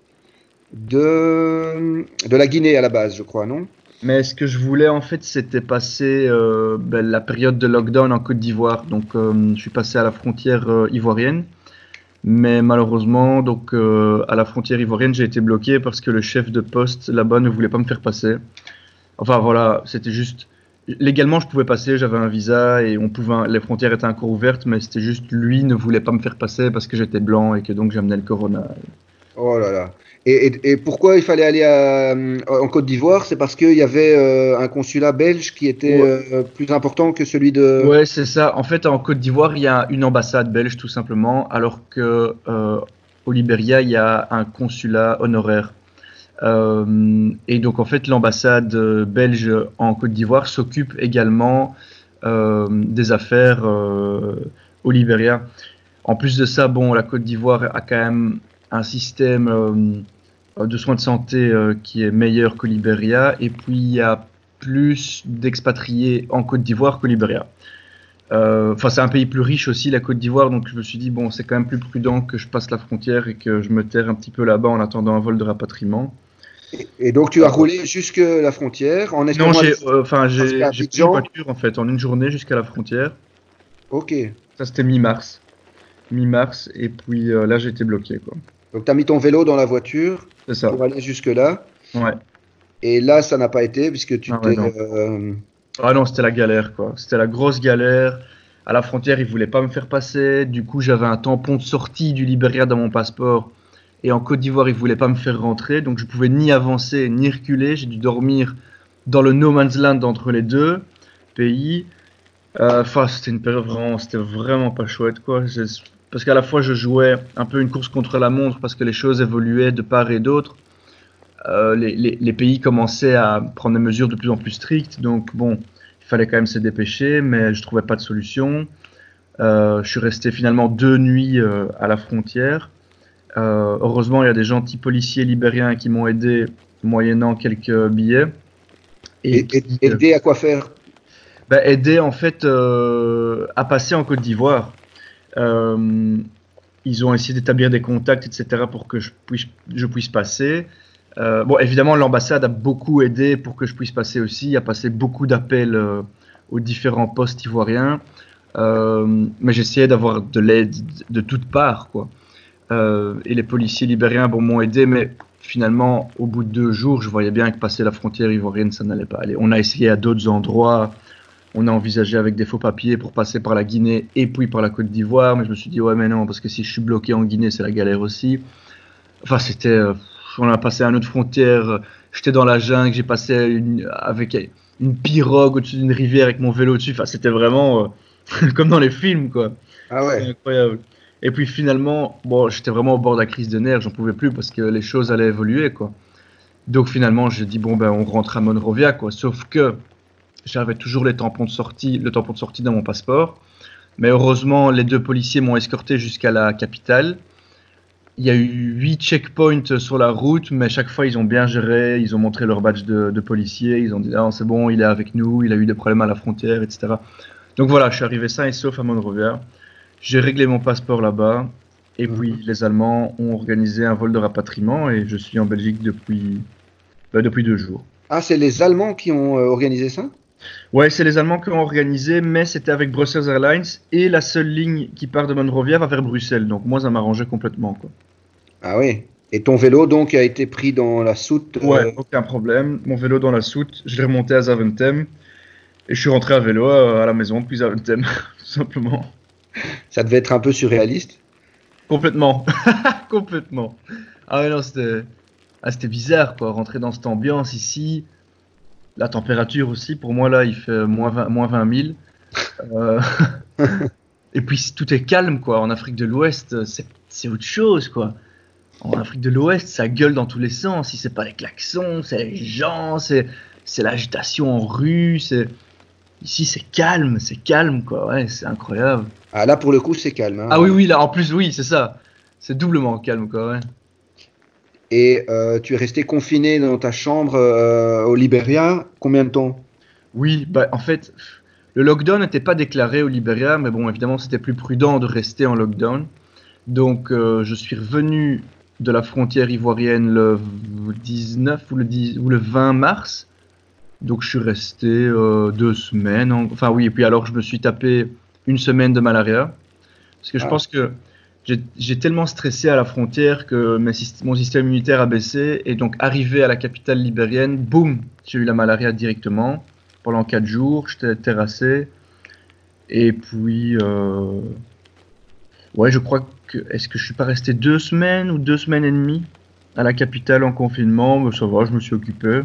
de, de la Guinée à la base, je crois, non? Mais ce que je voulais en fait, c'était passer euh, ben, la période de lockdown en Côte d'Ivoire. Donc, euh, je suis passé à la frontière euh, ivoirienne. Mais malheureusement, donc euh, à la frontière ivoirienne, j'ai été bloqué parce que le chef de poste là-bas ne voulait pas me faire passer. Enfin voilà, c'était juste légalement je pouvais passer, j'avais un visa et on pouvait, les frontières étaient encore ouvertes, mais c'était juste lui ne voulait pas me faire passer parce que j'étais blanc et que donc j'amenais le corona. Oh là là. Et, et- et pourquoi il fallait aller à- en Côte d'Ivoire? C'est parce qu'il y avait euh, un consulat belge qui était Ouais. euh, plus important que celui de... Ouais, c'est ça. En fait, en Côte d'Ivoire, il y a une ambassade belge, tout simplement, alors que euh, au Libéria, il y a un consulat honoraire. Euh, et donc, en fait, l'ambassade euh, belge en Côte d'Ivoire s'occupe également euh, des affaires euh, au Libéria. En plus de ça, bon, la Côte d'Ivoire a quand même un système euh, de soins de santé euh, qui est meilleur que Libéria, et puis il y a plus d'expatriés en Côte d'Ivoire que Libéria. Euh, Enfin, c'est un pays plus riche aussi, la Côte d'Ivoire, donc je me suis dit, bon, c'est quand même plus prudent que je passe la frontière et que je me terre un petit peu là-bas en attendant un vol de rapatriement. Et, et donc tu as roulé jusque la frontière en Non, j'ai enfin, j'ai pris une voiture en fait en une journée jusqu'à la frontière. Ok. Ça, c'était mi-mars. Mi-mars, et puis euh, là, j'ai été bloqué, quoi. Donc tu as mis ton vélo dans la voiture ça. pour aller jusque-là. Ouais. Et là, ça n'a pas été puisque tu Ah t'es. non. euh, Ah non, c'était la galère, quoi. C'était la grosse galère. À la frontière, ils voulaient pas me faire passer. Du coup, j'avais un tampon de sortie du Libéria dans mon passeport. Et en Côte d'Ivoire, ils voulaient pas me faire rentrer. Donc, je pouvais ni avancer, ni reculer. J'ai dû dormir dans le no man's land entre les deux pays. Euh, Enfin, c'était une période vraiment, c'était vraiment pas chouette, quoi. Parce qu'à la fois, je jouais un peu une course contre la montre parce que les choses évoluaient de part et d'autre. Euh, les, les- les pays commençaient à prendre des mesures de plus en plus strictes. Donc, bon, il fallait quand même se dépêcher, mais je trouvais pas de solution. Euh, je suis resté finalement deux nuits euh, à la frontière. Euh, heureusement, il y a des gentils policiers libériens qui m'ont aidé moyennant quelques billets. Et, et- qui, euh, aider à quoi faire? Bah, aider en fait euh, à passer en Côte d'Ivoire. Euh, ils ont essayé d'établir des contacts, etc., pour que je puisse, passer. Euh, bon, évidemment, l'ambassade a beaucoup aidé pour que je puisse passer aussi, a passé beaucoup d'appels euh, aux différents postes ivoiriens. Mais j'essayais d'avoir de l'aide de toutes parts, quoi. Et les policiers libériens bon, m'ont aidé, mais finalement, au bout de deux jours, je voyais bien que passer la frontière ivoirienne, ça n'allait pas aller. On a essayé à d'autres endroits, on a envisagé avec des faux papiers pour passer par la Guinée et puis par la Côte d'Ivoire, mais je me suis dit, ouais, mais non, parce que si je suis bloqué en Guinée, c'est la galère aussi. Enfin, c'était. euh, on a passé à une autre frontière, euh, j'étais dans la jungle, j'ai passé une, avec une pirogue au-dessus d'une rivière avec mon vélo dessus. Enfin, c'était vraiment euh, comme dans les films, quoi. Ah ouais. C'est incroyable. Et puis finalement, bon, j'étais vraiment au bord de la crise de nerfs, j'en pouvais plus parce que les choses allaient évoluer, quoi. Donc finalement, j'ai dit bon ben on rentre à Monrovia, quoi. Sauf que j'avais toujours les tampons de sortie, le tampon de sortie dans mon passeport. Mais heureusement, les deux policiers m'ont escorté jusqu'à la capitale. Il y a eu huit checkpoints sur la route, mais chaque fois ils ont bien géré, ils ont montré leur badge de, de policier, ils ont dit ah c'est bon, il est avec nous, il a eu des problèmes à la frontière, etc. Donc voilà, je suis arrivé sain et sauf à Monrovia. J'ai réglé mon passeport là-bas. Et puis les Allemands ont organisé un vol de rapatriement et je suis en Belgique depuis, bah, depuis deux jours. Ah, c'est les Allemands qui ont euh, organisé ça? Ouais, c'est les Allemands qui ont organisé, mais c'était avec Brussels Airlines et la seule ligne qui part de Monrovia va vers Bruxelles. Donc moi, ça m'arrangeait complètement. Quoi. Ah oui. Et ton vélo donc a été pris dans la soute euh, Ouais, aucun problème. Mon vélo dans la soute, je l'ai remonté à Zaventem et je suis rentré à vélo euh, à la maison depuis Zaventem, tout simplement. Ça devait être un peu surréaliste. Complètement. Complètement. Ah ouais, non, c'était ah, c'était bizarre, quoi. Rentrer dans cette ambiance ici. La température aussi, pour moi, là, il fait moins 20, moins 20 000. Euh, Et puis, tout est calme, quoi. En Afrique de l'Ouest, c'est autre chose, quoi. En Afrique de l'Ouest, ça gueule dans tous les sens. Si c'est pas les klaxons, c'est les gens, c'est c'est l'agitation en rue, c'est... Ici, c'est calme, c'est calme, quoi. Ouais, c'est incroyable. Ah là pour le coup c'est calme. hein. Ah oui, oui, là, en plus, oui, c'est ça. C'est doublement calme, quoi, ouais. Et euh, tu es resté confiné dans ta chambre euh, au Libéria combien de temps? Oui, bah, en fait, le lockdown n'était pas déclaré au Libéria, mais bon, évidemment, c'était plus prudent de rester en lockdown. Donc, euh, je suis revenu de la frontière ivoirienne le 19 ou le, 10 ou le 20 mars. Donc, je suis resté deux semaines. en- Enfin, oui, et puis alors, je me suis tapé une semaine de malaria. Parce que je Ah. pense que j'ai tellement stressé à la frontière que mon système immunitaire a baissé. Et donc, arrivé à la capitale libérienne, boum, j'ai eu la malaria directement. Pendant quatre jours, j'étais terrassé. Et puis, euh, ouais, je crois que. Est-ce que je suis pas resté deux semaines ou deux semaines et demie à la capitale en confinement? Mais ça va, je me suis occupé.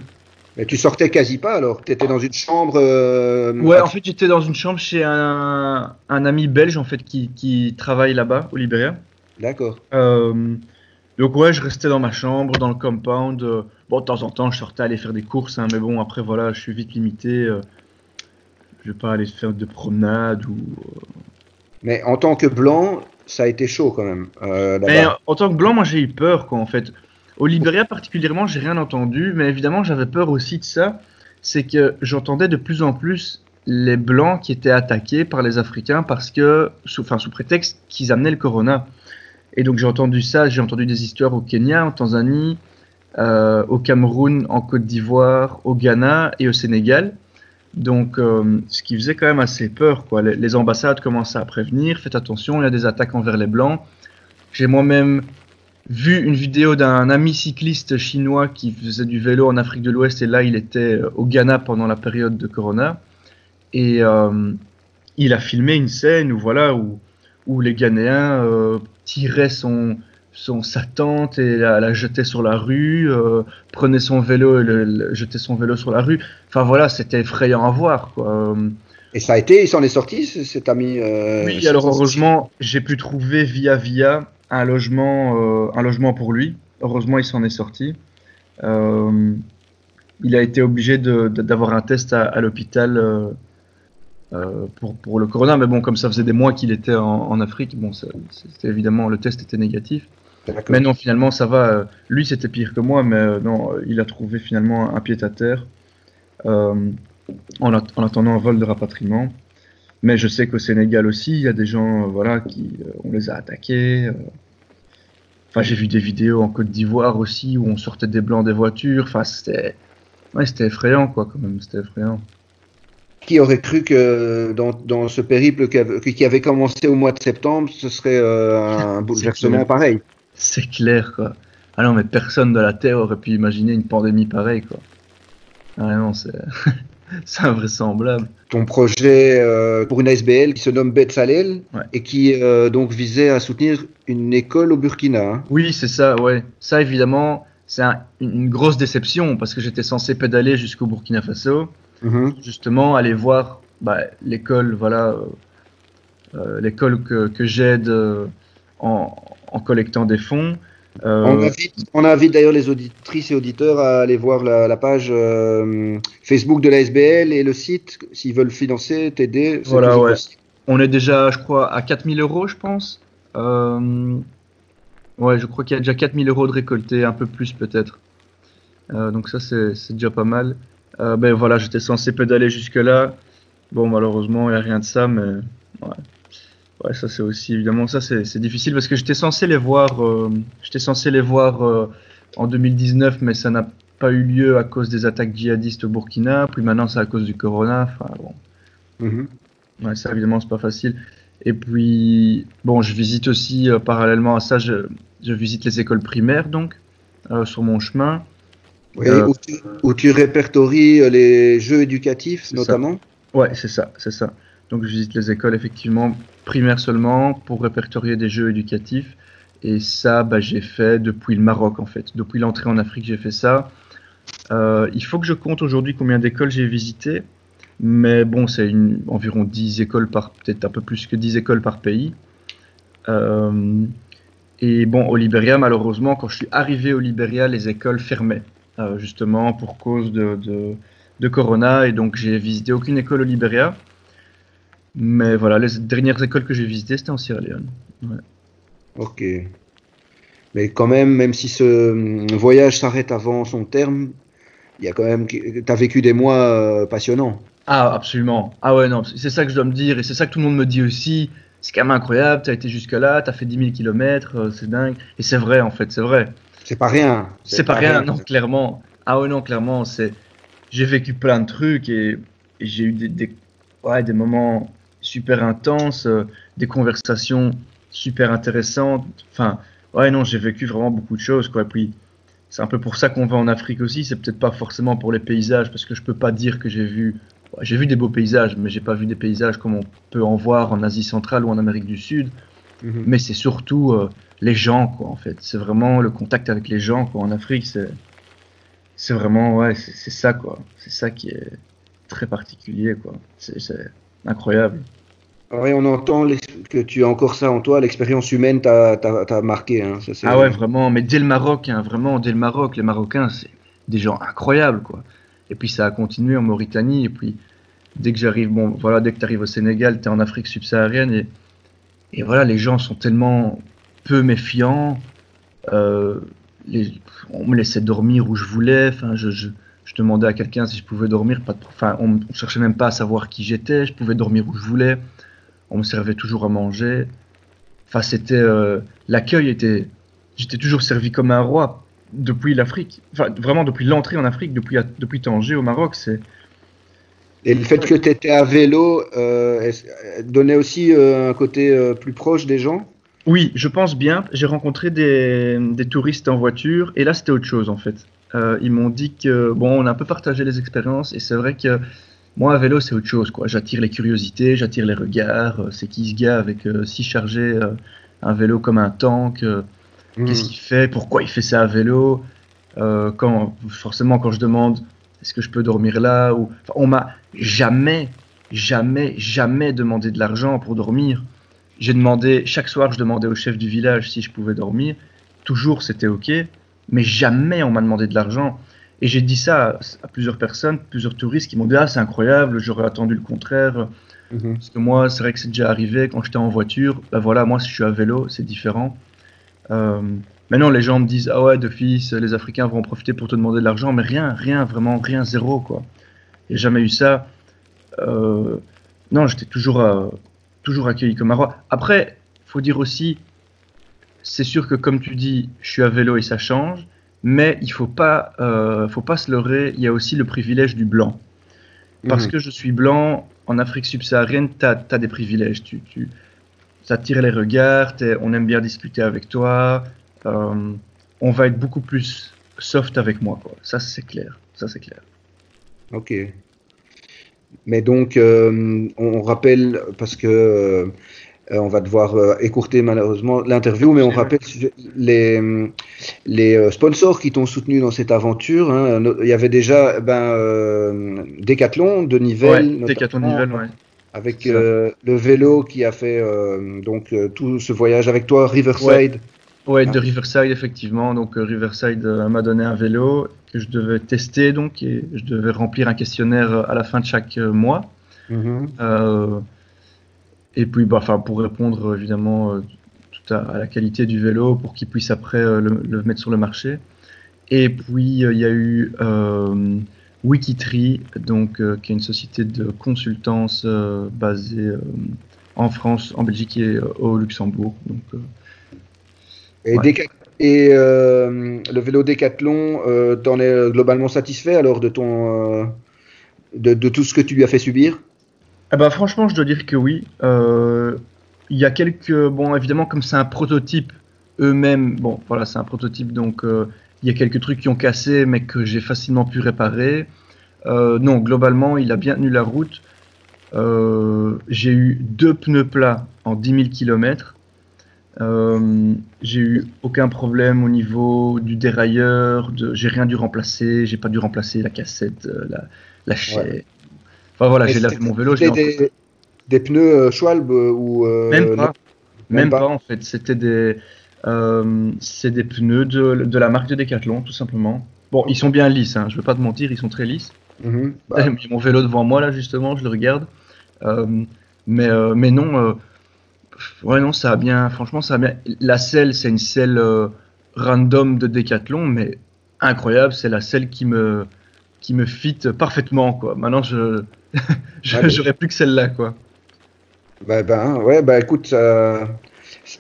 Mais tu sortais quasi pas alors Tu étais dans une chambre euh, Ouais, en fait, j'étais dans une chambre chez un, un ami belge en fait qui, qui travaille là-bas au Libéria. D'accord. Euh, donc ouais, je restais dans ma chambre, dans le compound. euh, bon, de temps en temps, je sortais aller faire des courses, hein, mais bon, après voilà, je suis vite limité. je vais pas aller faire de promenade ou. Mais en tant que blanc, ça a été chaud quand même. euh. Mais en tant que blanc, moi j'ai eu peur, quoi, en fait. Au Libéria particulièrement, j'ai rien entendu, mais évidemment j'avais peur aussi de ça. C'est que j'entendais de plus en plus les blancs qui étaient attaqués par les Africains parce que, sous, enfin, sous prétexte qu'ils amenaient le corona. Et donc j'ai entendu ça, j'ai entendu des histoires au Kenya, en Tanzanie, euh, au Cameroun, en Côte d'Ivoire, au Ghana et au Sénégal. Donc, euh, ce qui faisait quand même assez peur, quoi. Les, les ambassades commençaient à prévenir, faites attention, il y a des attaques envers les blancs. J'ai moi-même vu une vidéo d'un ami cycliste chinois qui faisait du vélo en Afrique de l'Ouest et là il était euh, au Ghana pendant la période de Corona et euh, il a filmé une scène où voilà où, où les Ghanéens euh, tiraient son, son sa tente et la, la jetaient sur la rue, euh, prenaient son vélo et le, le- jetaient son vélo sur la rue. Enfin voilà, c'était effrayant à voir quoi. Et ça a été, il s'en est sorti, cet ami. euh, oui, alors heureusement, j'ai pu trouver via via un logement, euh, un logement pour lui. Heureusement, il s'en est sorti. Euh, il a été obligé d'avoir un test à, à l'hôpital euh, pour, pour le corona, mais bon, comme ça faisait des mois qu'il était en, en Afrique, bon, c'était évidemment le test était négatif. Mais non, finalement, ça va. Lui, c'était pire que moi, mais non, il a trouvé finalement un pied à terre euh, en, at- en attendant un vol de rapatriement. Mais je sais qu'au Sénégal aussi, il y a des gens, euh, voilà, qui, euh, on les a attaqués. euh. Enfin, j'ai vu des vidéos en Côte d'Ivoire aussi où on sortait des blancs des voitures. Enfin, c'était, ouais, c'était effrayant, quoi, quand même. C'était effrayant. Qui aurait cru que dans, dans ce périple qui avait, qui avait commencé au mois de septembre, ce serait euh, un bouleversement pareil? C'est clair, quoi. Ah non, mais personne de la Terre aurait pu imaginer une pandémie pareille, quoi. Ah non, c'est, c'est invraisemblable. Ton projet euh, pour une ASBL qui se nomme Betsalel Ouais. et qui euh, donc visait à soutenir une école au Burkina. hein. Oui, c'est ça, ouais. Ça, évidemment, c'est un- une grosse déception parce que j'étais censé pédaler jusqu'au Burkina Faso, Mhm. justement, aller voir bah, l'école, voilà, euh, l'école que, que j'aide en, en collectant des fonds. Euh, On invite, on invite d'ailleurs les auditrices et auditeurs à aller voir la, la page euh, Facebook de l'ASBL et le site s'ils veulent financer, t'aider. c'est Voilà, ouais. On est déjà, je crois, à 4000 euros, je pense. Euh, ouais, je crois qu'il y a déjà 4000 euros de récoltés, un peu plus peut-être. Donc ça, c'est c'est déjà pas mal. Ben voilà, j'étais censé pédaler jusque-là. Bon, malheureusement, il n'y a rien de ça, mais ouais. Ouais, ça c'est aussi, évidemment, ça c'est difficile parce que j'étais censé les voir, euh, j'étais censé les voir euh, en 2019, mais ça n'a pas eu lieu à cause des attaques djihadistes au Burkina. Puis maintenant, c'est à cause du corona. Enfin, bon. Mhm. Ouais, ça évidemment c'est pas facile. Et puis bon, je visite aussi euh, parallèlement à ça, je, je visite les écoles primaires donc sur mon chemin. Oui, où, tu, où tu répertories les jeux éducatifs notamment. Ouais, c'est ça, c'est ça. Donc je visite les écoles effectivement primaires seulement pour répertorier des jeux éducatifs. Et ça, bah, j'ai fait depuis le Maroc en fait. Depuis l'entrée en Afrique, j'ai fait ça. Euh, il faut que je compte aujourd'hui combien d'écoles j'ai visité. Mais bon, c'est environ 10 écoles par, peut-être un peu plus que 10 écoles par pays. Euh, et bon, au Libéria, malheureusement, quand je suis arrivé au Libéria, les écoles fermaient, euh, justement pour cause de Corona. Et donc, j'ai visité aucune école au Libéria. Mais voilà, les dernières écoles que j'ai visitées, c'était en Sierra Leone. Ouais. Ok. Mais quand même, même si ce hum, voyage s'arrête avant son terme, il y a quand même, tu as vécu des mois euh, passionnants. Ah, absolument. Ah ouais, non, c'est ça que je dois me dire, et c'est ça que tout le monde me dit aussi. C'est quand même incroyable, t'as été jusque-là, t'as fait 10 000 km, c'est dingue. Et c'est vrai, en fait, c'est vrai. C'est pas rien. C'est pas rien, non, clairement. Ah ouais, non, clairement, c'est... J'ai vécu plein de trucs, et, et j'ai eu des, des, ouais, des moments super intenses, euh, des conversations super intéressantes. Enfin, ouais, non, j'ai vécu vraiment beaucoup de choses, quoi. Et puis, c'est un peu pour ça qu'on va en Afrique aussi. C'est peut-être pas forcément pour les paysages, parce que je peux pas dire que j'ai vu. ouais, J'ai vu des beaux paysages, mais j'ai pas vu des paysages comme on peut en voir en Asie centrale ou en Amérique du Sud. Mhm. Mais c'est surtout euh, les gens, quoi, en fait. C'est vraiment le contact avec les gens, quoi. En Afrique, c'est, c'est vraiment, ouais, c'est ça, quoi. C'est ça qui est très particulier, quoi. C'est incroyable. Oui, on entend que tu as encore ça en toi, l'expérience humaine t'a marqué. Hein. Ça, Ah ouais, vraiment. Mais dès le Maroc, hein, vraiment, dès le Maroc, les Marocains, c'est des gens incroyables, quoi. Et puis ça a continué en Mauritanie. Et puis dès que j'arrive, bon, voilà, dès que tu arrives au Sénégal, tu es en Afrique subsaharienne. Et Et voilà, les gens sont tellement peu méfiants. euh, les- on me laissait dormir où je voulais. Enfin, je, je- je demandais à quelqu'un si je pouvais dormir. Pas de- enfin, on, on cherchait même pas à savoir qui j'étais. Je pouvais dormir où je voulais. On me servait toujours à manger. Enfin, c'était euh, l'accueil était. J'étais toujours servi comme un roi depuis l'Afrique. Enfin, vraiment depuis l'entrée en Afrique, depuis depuis Tanger au Maroc. C'est Et le fait que tu étais à vélo euh, euh, donnait aussi euh, un côté plus proche des gens? Oui, je pense bien. J'ai rencontré des, des touristes en voiture et là c'était autre chose en fait. Euh, ils m'ont dit que bon, on a un peu partagé les expériences et c'est vrai que moi à vélo c'est autre chose quoi. J'attire les curiosités, j'attire les regards. Euh, C'est qui ce gars avec euh, si chargé un vélo comme un tank Qu'est-ce qu'il fait Pourquoi il fait ça à vélo Quand forcément quand je demande est-ce que je peux dormir là ou enfin, on m'a jamais, jamais, jamais demandé de l'argent pour dormir. J'ai demandé, chaque soir, je demandais au chef du village si je pouvais dormir. Toujours, c'était OK, mais jamais on m'a demandé de l'argent. Et j'ai dit ça à, à plusieurs personnes, plusieurs touristes qui m'ont dit Ah, c'est incroyable, j'aurais attendu le contraire. Parce que moi, c'est vrai que c'est déjà arrivé quand j'étais en voiture. Ben voilà, moi, si je suis à vélo, c'est différent. Euh, maintenant, les gens me disent Ah ouais, d'office, les Africains vont en profiter pour te demander de l'argent, mais rien, rien, vraiment, rien, zéro, quoi. J'ai jamais eu ça. Euh, non, j'étais toujours, euh, toujours accueilli comme un roi. Après, faut dire aussi, c'est sûr que comme tu dis, je suis à vélo et ça change, mais il faut pas, euh, faut pas se leurrer. Il y a aussi le privilège du blanc. Parce Mhm. que je suis blanc, en Afrique subsaharienne, tu as, des privilèges. Tu, tu, ça attire les regards, on aime bien discuter avec toi. euh, on va être beaucoup plus soft avec moi. Quoi. Ça, c'est clair. Ça, c'est clair. Ok. Mais donc, euh, on rappelle, parce que euh, on va devoir euh, écourter malheureusement l'interview, mais on rappelle les, les euh, sponsors qui t'ont soutenu dans cette aventure. hein. Il y avait déjà ben, euh, Decathlon de Nivelles, Ouais, Decathlon Nivelles, ouais. avec le vélo qui a fait donc tout ce voyage avec toi, Riverside. Ouais. Ouais, Ah. de Riverside, effectivement. Donc, Riverside m'a donné un vélo que je devais tester, donc, et je devais remplir un questionnaire à la fin de chaque mois. Mhm. Euh, et puis, bah, enfin, pour répondre évidemment euh, tout à, à la qualité du vélo, pour qu'il puisse après euh, le, le mettre sur le marché. Et puis, euh, il y a eu euh, Wikitree, donc, euh, qui est une société de consultance euh, basée euh, en France, en Belgique et au Luxembourg. Donc, euh, Et, Ouais. Et euh, le vélo Décathlon, euh, t'en es globalement satisfait alors de ton euh, de, de tout ce que tu lui as fait subir? Ah bah franchement, je dois dire que oui. Euh, Il y a quelques... Bon, évidemment, comme c'est un prototype eux-mêmes, bon, voilà, c'est un prototype, donc euh, il y a quelques trucs qui ont cassé, mais que j'ai facilement pu réparer. Euh, non, globalement, il a bien tenu la route. J'ai eu deux pneus plats en 10 000 km. J'ai eu aucun problème au niveau du dérailleur, j'ai rien dû remplacer, j'ai pas dû remplacer la cassette, la, la chaîne. Enfin voilà, Et j'ai lavé mon vélo. c'était des, des pneus euh, Schwalbe euh, ou euh, Même pas. Même pas en fait. C'était des, c'est des pneus de, de la marque de Decathlon tout simplement. Bon, ils sont bien lisses. Hein, je veux pas te mentir, ils sont très lisses. Bah, J'ai mon vélo devant moi là justement, je le regarde. Euh, mais euh, mais non, euh, ouais non, ça a bien. Franchement, ça a bien. La selle, c'est une selle random de Decathlon, mais incroyable. C'est la selle qui me qui me fit parfaitement quoi. Maintenant, je mais- j'aurais plus que celle-là quoi. bah, ben, ouais, bah écoute, ça-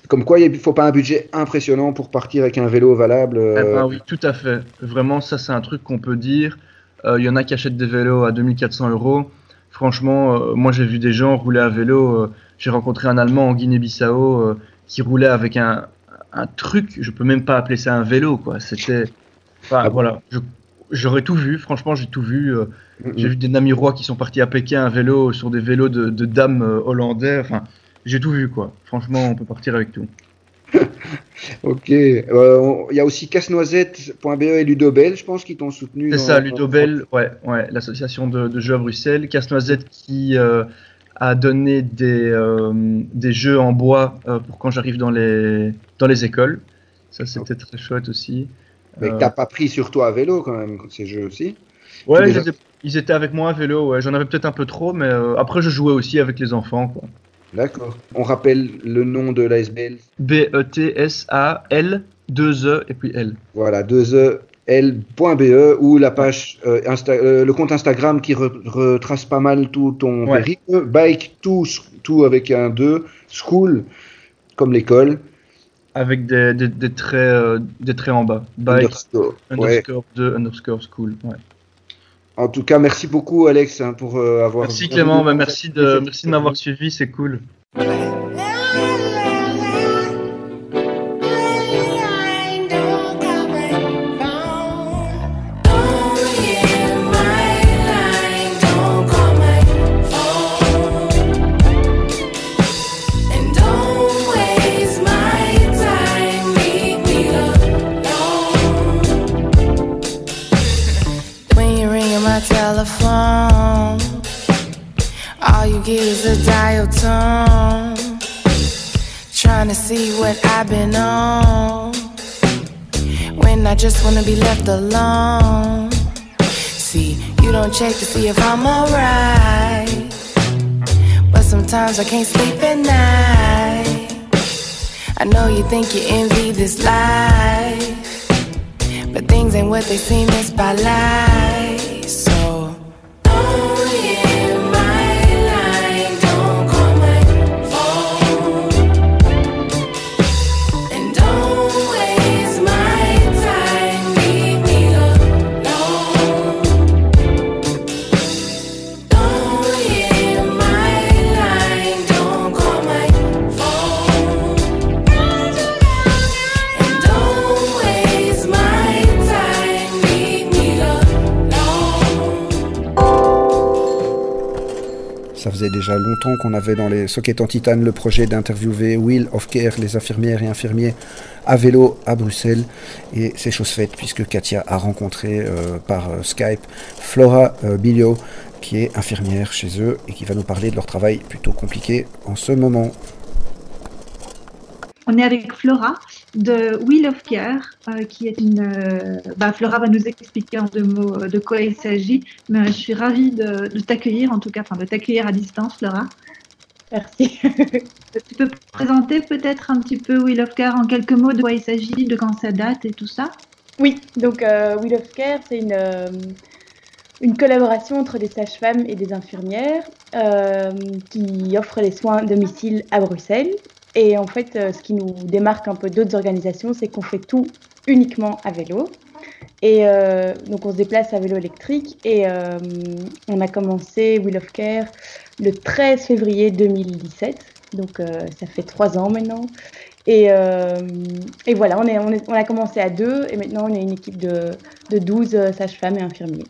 comme quoi il ne faut pas un budget impressionnant pour partir avec un vélo valable. Eh euh, ben oui, tout à fait. Vraiment, ça, c'est un truc qu'on peut dire. Euh, Il y en a qui achètent des vélos à 2400 euros. Franchement, euh, moi, j'ai vu des gens rouler à vélo. euh, j'ai rencontré un Allemand en Guinée-Bissau euh, qui roulait avec un, un truc. Je peux même pas appeler ça un vélo, quoi. C'était. Enfin, Ah bon? voilà. Je- J'aurais tout vu. Franchement, j'ai tout vu. euh, Mhm. J'ai vu des Namirois qui sont partis à Pékin à vélo sur des vélos de, de dames euh, hollandais. Enfin, j'ai tout vu, quoi. Franchement, on peut partir avec tout. Ok. Euh, Il y a aussi casse-noisette.be et Ludobel, je pense, qui t'ont soutenu. C'est ça, Ludobel, ouais, ouais, l'association de, de jeux à Bruxelles. Casse-Noisette qui euh, a donné des, euh, des jeux en bois pour quand j'arrive dans les, dans les écoles. Ça, c'était très chouette aussi. Mais Euh, t'as pas pris sur toi à vélo quand même, ces jeux aussi. ouais, ils étaient, avec moi à vélo. Ouais. J'en avais peut-être un peu trop, mais euh, après, je jouais aussi avec les enfants. Quoi. D'accord. On rappelle le nom de l'ASBL. B-E-T-S-A-L, 2 E et puis L. Voilà, 2 el.be ou la page euh, Insta- euh, le compte Instagram qui re- retrace pas mal tout ton Ouais. périple. Bike tout, tout avec un 2, school comme l'école. Avec des, des, des traits, euh, des traits en bas. Bike, Underscore. Ouais. underscore 2, underscore school. Ouais. En tout cas, merci beaucoup Alex hein, pour euh, avoir. Merci Clément, bah, merci de, merci de m'avoir suivi, c'est cool. Dial. Trying to see what I've been on. When I just wanna be left alone. See, you don't check to see if I'm alright. But sometimes I can't sleep at night. I know you think you envy this life. But things ain't what they seem, it's by light. Déjà longtemps qu'on avait dans les sockets en titane le projet d'interviewer Wheel of Care, les infirmières et infirmiers à vélo à Bruxelles. Et c'est chose faite puisque Katia a rencontré euh, par euh, Skype Flora euh, Bilio, qui est infirmière chez eux et qui va nous parler de leur travail plutôt compliqué en ce moment. On est avec Flora de Wheel of Care, euh, qui est une. euh, bah, Flora va nous expliquer en deux mots euh, de quoi il s'agit, mais je suis ravie de, de t'accueillir, en tout cas, enfin de t'accueillir à distance, Flora. Merci. tu peux présenter peut-être un petit peu Wheel of Care en quelques mots de quoi il s'agit, de quand ça date et tout ça? Oui, donc euh, Wheel of Care, c'est une, une collaboration entre des sages-femmes et des infirmières qui offrent les soins à domicile à Bruxelles. Et en fait, euh, ce qui nous démarque un peu d'autres organisations, c'est qu'on fait tout uniquement à vélo. Et euh, donc on se déplace à vélo électrique et euh, on a commencé Wheel of Care le 13 février 2017. Donc ça fait trois ans maintenant. Et, voilà, on, a commencé à deux et maintenant on est une équipe de, de 12 euh, sages-femmes et infirmiers.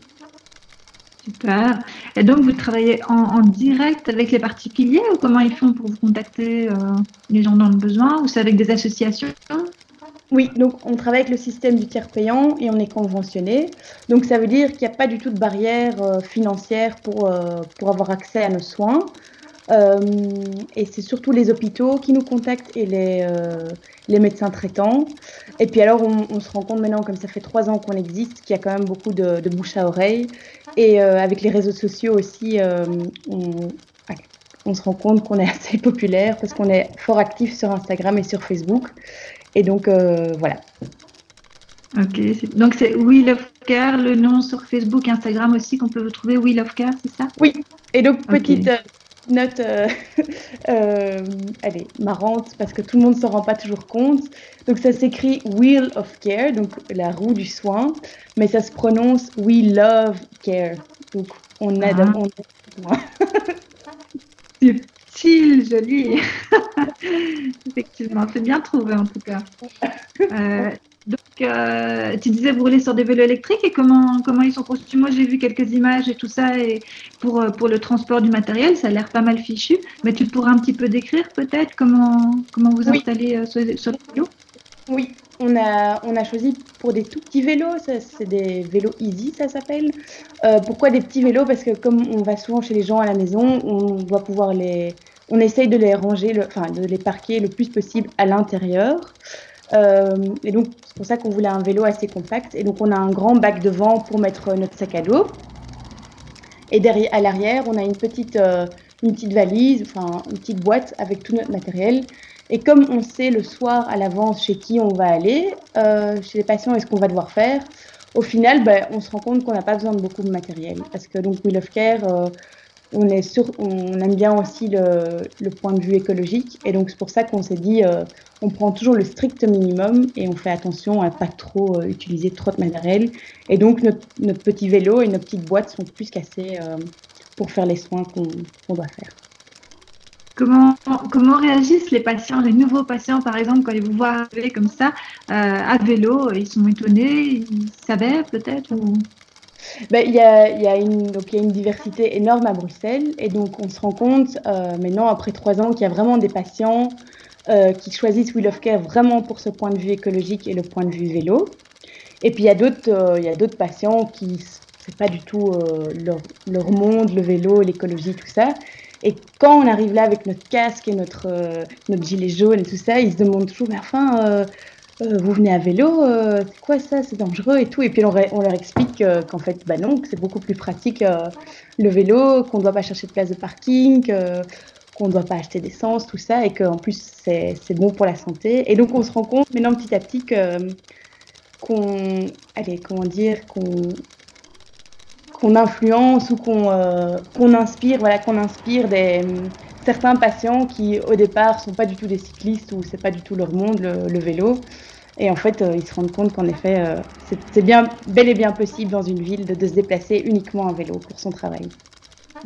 Super. Et donc, vous travaillez en, direct avec les particuliers ou comment ils font pour vous contacter euh, les gens dans le besoin ou c'est avec des associations? Oui, donc on travaille avec le système du tiers payant et on est conventionné. Donc ça veut dire qu'il n'y a pas du tout de barrière euh, financière pour, euh, pour avoir accès à nos soins. Euh, et c'est surtout les hôpitaux qui nous contactent et les, euh, les médecins traitants. Et puis alors on, on se rend compte maintenant, comme ça fait trois ans qu'on existe, qu'il y a quand même beaucoup de, de bouche à oreille. Et euh, avec les réseaux sociaux aussi, euh, on, on se rend compte qu'on est assez populaire parce qu'on est fort actif sur Instagram et sur Facebook. Et donc, euh, voilà. Ok, donc c'est Wheel of Care, le nom sur Facebook, Instagram aussi qu'on peut vous trouver Wheel of Care, c'est ça? Oui, et donc Ok. Petite note, euh, euh, allez, marrante, parce que tout le monde s'en rend pas toujours compte. Donc ça s'écrit Wheel of Care, donc la roue du soin, mais ça se prononce We Love Care. Donc on a... Ah. on a- Subtil, joli. Effectivement, c'est bien trouvé en tout cas. Euh, donc, euh, tu disais vous roulez sur des vélos électriques et comment, comment ils sont conçus Moi, j'ai vu quelques images et tout ça et pour, euh, pour le transport du matériel, ça a l'air pas mal fichu. Mais tu pourrais un petit peu décrire peut-être comment, comment vous Oui. installez euh, sur, sur le vélo? Oui, on a, on a choisi pour des tout petits vélos, c'est des vélos easy, ça s'appelle. Euh, pourquoi des petits vélos? Parce que comme on va souvent chez les gens à la maison, on doit pouvoir les, on essaye de les ranger, le- enfin de les parquer le plus possible à l'intérieur. Euh, et donc c'est pour ça qu'on voulait un vélo assez compact. Et donc on a un grand bac devant pour mettre notre sac à dos. Et derrière, à l'arrière, on a une petite, euh, une petite valise, enfin une petite boîte avec tout notre matériel. Et comme on sait le soir à l'avance chez qui on va aller, euh, chez les patients et ce qu'on va devoir faire, au final, ben, on se rend compte qu'on n'a pas besoin de beaucoup de matériel. Parce que donc Wheel of Care, euh, on, est on aime bien aussi le, point de vue écologique. Et donc c'est pour ça qu'on s'est dit, euh, on prend toujours le strict minimum et on fait attention à pas trop euh, utiliser trop de matériel. Et donc notre, notre, petit vélo et nos petites boîtes sont plus qu'assez euh, pour faire les soins qu'on qu doit faire. Comment, comment réagissent les patients, les nouveaux patients, par exemple, quand ils vous voient arriver comme ça, euh, à vélo? Ils sont étonnés Ils savaient peut-être ou... ben, y a, y a une, y a une diversité énorme à Bruxelles. Et donc, on se rend compte euh, maintenant, après trois ans, qu'il y a vraiment des patients euh, qui choisissent Wheel of Care vraiment pour ce point de vue écologique et le point de vue vélo. Et puis, il y a d'autres, euh, patients qui c'est pas du tout euh, leur, leur, monde, le vélo, l'écologie, tout ça. Et quand on arrive là avec notre casque et notre, notre gilet jaune et tout ça, ils se demandent toujours, mais enfin, euh, euh, vous venez à vélo, c'est quoi ça, c'est dangereux et tout. Et puis on, leur explique qu'en fait, bah non, que c'est beaucoup plus pratique le vélo, qu'on ne doit pas chercher de place de parking, qu'on ne doit pas acheter d'essence, tout ça, et qu'en plus c'est bon pour la santé. Et donc on se rend compte maintenant petit à petit qu'on, allez, comment dire, qu'on qu'on influence ou qu'on euh, qu inspire, voilà, qu'on inspire des, certains patients qui au départ sont pas du tout des cyclistes ou c'est pas du tout leur monde le, le vélo. Et en fait, euh, ils se rendent compte qu'en effet, euh, c'est bien, bel et bien possible dans une ville de, de, se déplacer uniquement en vélo pour son travail.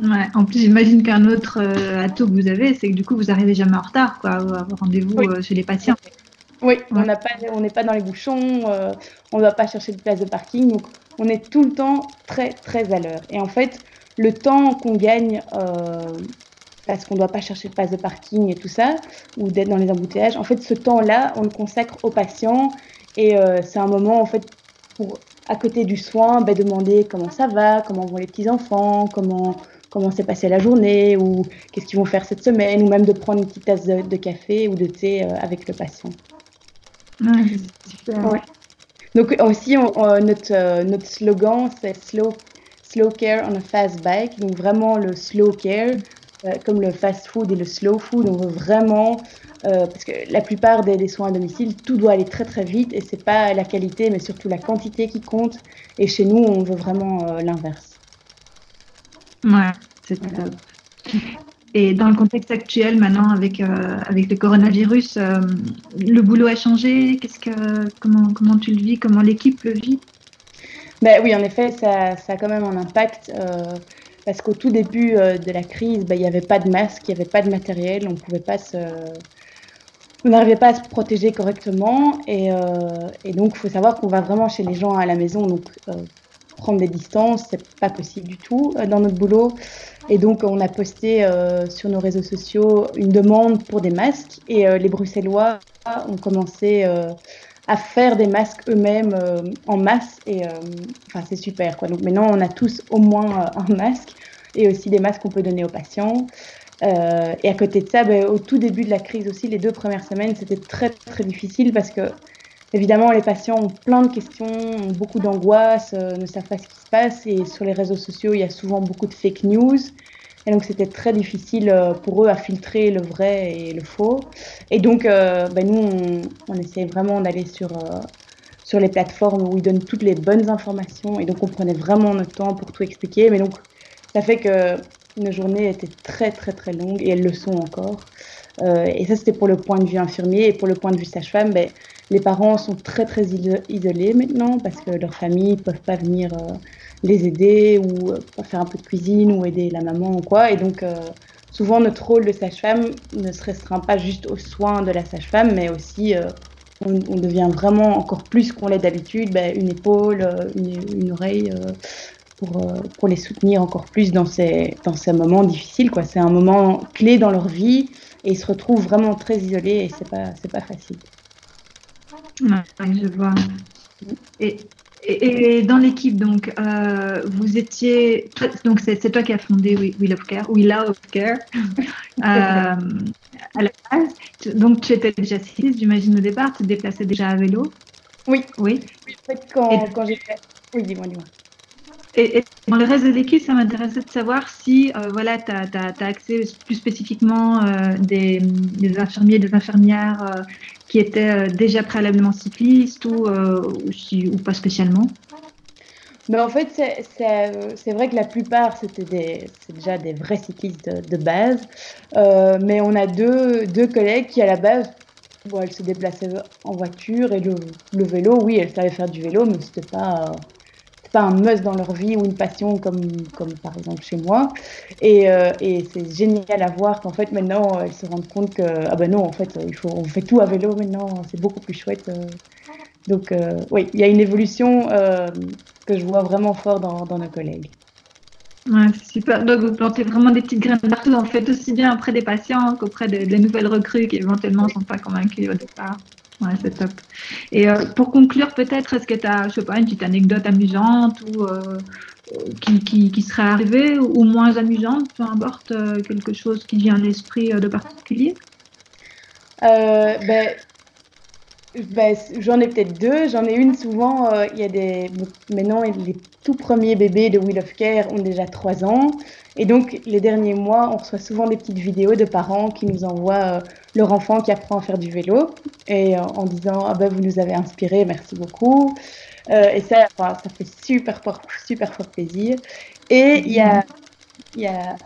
Ouais, en plus, j'imagine qu'un autre euh, atout que vous avez, c'est que du coup, vous arrivez jamais en retard, quoi, à vos rendez-vous oui. chez les patients. Oui, ouais. on n'est pas, pas dans les bouchons, on ne va pas chercher de place de parking. Donc, on est tout le temps très très à l'heure. Et en fait, le temps qu'on gagne euh, parce qu'on ne doit pas chercher de place de parking et tout ça, ou d'être dans les embouteillages, en fait, ce temps-là, on le consacre aux patients et euh, c'est un moment en fait pour à côté du soin, ben, demander comment ça va, comment vont les petits enfants, comment comment s'est passée la journée ou qu'est-ce qu'ils vont faire cette semaine, ou même de prendre une petite tasse de, de café ou de thé euh, avec le patient. Ouais, super. Ouais. Donc aussi, on, on, notre, euh, notre slogan, c'est slow, slow care on a fast bike. Donc vraiment le slow care, comme le fast food et le slow food, on veut vraiment, euh, parce que la plupart des, des, soins à domicile, tout doit aller très très vite et c'est pas la qualité, mais surtout la quantité qui compte. Et chez nous, on veut vraiment euh, l'inverse. Ouais, c'est top. Et dans le contexte actuel, maintenant, avec, euh, avec le coronavirus, euh, le boulot a changé Qu'est-ce que, comment, comment tu le vis? Comment l'équipe le vit? Ben, Oui, en effet, ça, ça, a quand même un impact. Euh, parce qu'au tout début de la crise, ben, il n'y avait pas de masque, il n'y avait pas de matériel, on pouvait pas se... On n'arrivait pas à se protéger correctement. Et, et donc, il faut savoir qu'on va vraiment chez les gens à la maison. Donc, prendre des distances, c'est pas possible du tout dans notre boulot. Et donc, on a posté euh, sur nos réseaux sociaux une demande pour des masques et euh, les Bruxellois ont commencé euh, à faire des masques eux-mêmes en masse et enfin, c'est super. Quoi. Donc maintenant, on a tous au moins un masque et aussi des masques qu'on peut donner aux patients. et à côté de ça, ben, au tout début de la crise aussi, les deux premières semaines, c'était très très difficile parce que Évidemment, les patients ont plein de questions, ont beaucoup d'angoisse, euh, ne savent pas ce qui se passe. Et sur les réseaux sociaux, il y a souvent beaucoup de fake news. Et donc, c'était très difficile euh, pour eux à filtrer le vrai et le faux. Et donc, euh, ben, nous, on, on essaie vraiment d'aller sur, euh, sur les plateformes où ils donnent toutes les bonnes informations. Et donc, on prenait vraiment notre temps pour tout expliquer. Mais donc, ça fait que nos journées étaient très, très, très longues et elles le sont encore. Euh, et ça, c'était pour le point de vue infirmier. Et pour le point de vue sage-femme, ben, les parents sont très très isolés maintenant parce que leurs familles ne peuvent pas venir euh, les aider ou euh, faire un peu de cuisine ou aider la maman ou quoi. Et donc, euh, souvent, notre rôle de sage-femme ne se restreint pas juste aux soins de la sage-femme, mais aussi euh, on, devient vraiment encore plus qu'on l'est d'habitude, ben, une épaule, une, une oreille. Pour, pour, les soutenir encore plus dans ces, dans ces moments difficiles. C'est un moment clé dans leur vie et ils se retrouvent vraiment très isolés et c'est pas, pas facile. Je vois. Et, et dans l'équipe, donc, euh, vous étiez. Donc, c'est toi qui as fondé Will of Care, Will of Care, euh, à la base. Donc, tu étais déjà cycliste, j'imagine, au départ. Tu te déplaçais déjà à vélo Oui. Oui. oui en fait, quand, quand j'ai fait. Oui, dis-moi, dis-moi. Et, et dans le reste de l'équipe, ça m'intéressait de savoir si euh, voilà, tu as, accès plus spécifiquement euh, des, des, infirmiers, des infirmières qui étaient euh, déjà préalablement cyclistes ou, euh, ou, pas spécialement. Mais en fait, c'est vrai que la plupart, c'était déjà des vrais cyclistes de, de base. Euh, mais on a deux, deux collègues qui, à la base, bon, elles se déplaçaient en voiture et le, le vélo, oui, elles savaient faire du vélo, mais c'était pas, pas un must dans leur vie ou une passion comme, comme par exemple chez moi. Et, euh, et c'est génial à voir qu'en fait maintenant elles se rendent compte que ah ben non en fait il faut on fait tout à vélo maintenant c'est beaucoup plus chouette. euh. Donc euh, oui il y a une évolution euh, que je vois vraiment fort dans, dans nos collègues. Ouais, c'est super. Donc, vous plantez vraiment des petites graines partout, en fait, aussi bien auprès des patients qu'auprès de, de nouvelles recrues qui éventuellement ne sont pas convaincus au départ. Ouais, c'est top. Et euh, pour conclure, peut-être, est-ce que tu as, je sais pas, une petite anecdote amusante ou euh, qui, qui, qui, serait arrivée ou moins amusante, peu importe, euh, quelque chose qui vient à l'esprit de particulier? Ben, ben, j'en ai peut-être deux. J'en ai une souvent. Il y a des maintenant les tout premiers bébés de Wheel of Care ont déjà trois ans, et donc les derniers mois, on reçoit souvent des petites vidéos de parents qui nous envoient leur enfant qui apprend à faire du vélo et euh, en disant ah ben vous nous avez inspiré, merci beaucoup. Euh, et ça, enfin, ça fait super fort, super fort plaisir. Et il y a il y a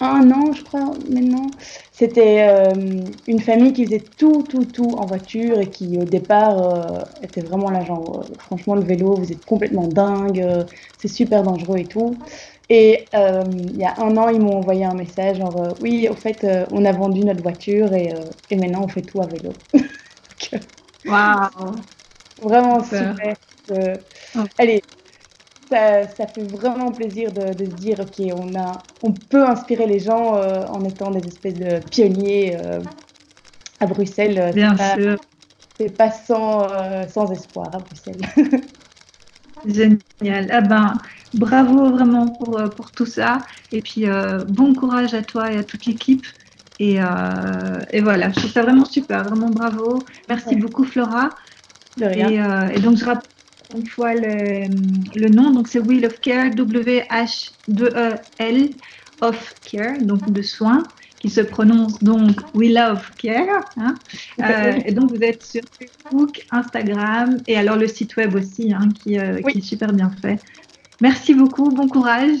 un an, je crois, maintenant. C'était euh, une famille qui faisait tout, tout, tout en voiture et qui, au départ, euh, était vraiment là, genre, euh, franchement, le vélo, vous êtes complètement dingue, euh, c'est super dangereux et tout. Et euh, il y a un an, ils m'ont envoyé un message, genre, euh, oui, au fait, euh, on a vendu notre voiture et, euh, et maintenant, on fait tout à vélo. Waouh! Vraiment Super. Euh, allez, ça, ça fait vraiment plaisir de, de se dire, ok, on a, on peut inspirer les gens euh, en étant des espèces de pionniers euh, à Bruxelles. euh, Bien pas- sûr. C'est pas sans, euh, sans espoir à Bruxelles. Génial. Ah ben, bravo vraiment pour, euh, pour tout ça. Et puis, euh, bon courage à toi et à toute l'équipe. Et, euh, et voilà, je trouve ça vraiment super. Vraiment bravo. Merci beaucoup, Flora. De rien. Et, euh, et donc, je rappelle une fois le, le nom. Donc, c'est Wheel of Care, W-H-2-E-L of Care, donc de soins, qui se prononce donc We Love Care. hein. Euh, et donc, vous êtes sur Facebook, Instagram et alors le site web aussi, hein, qui, euh, qui est super bien fait. Merci beaucoup, bon courage.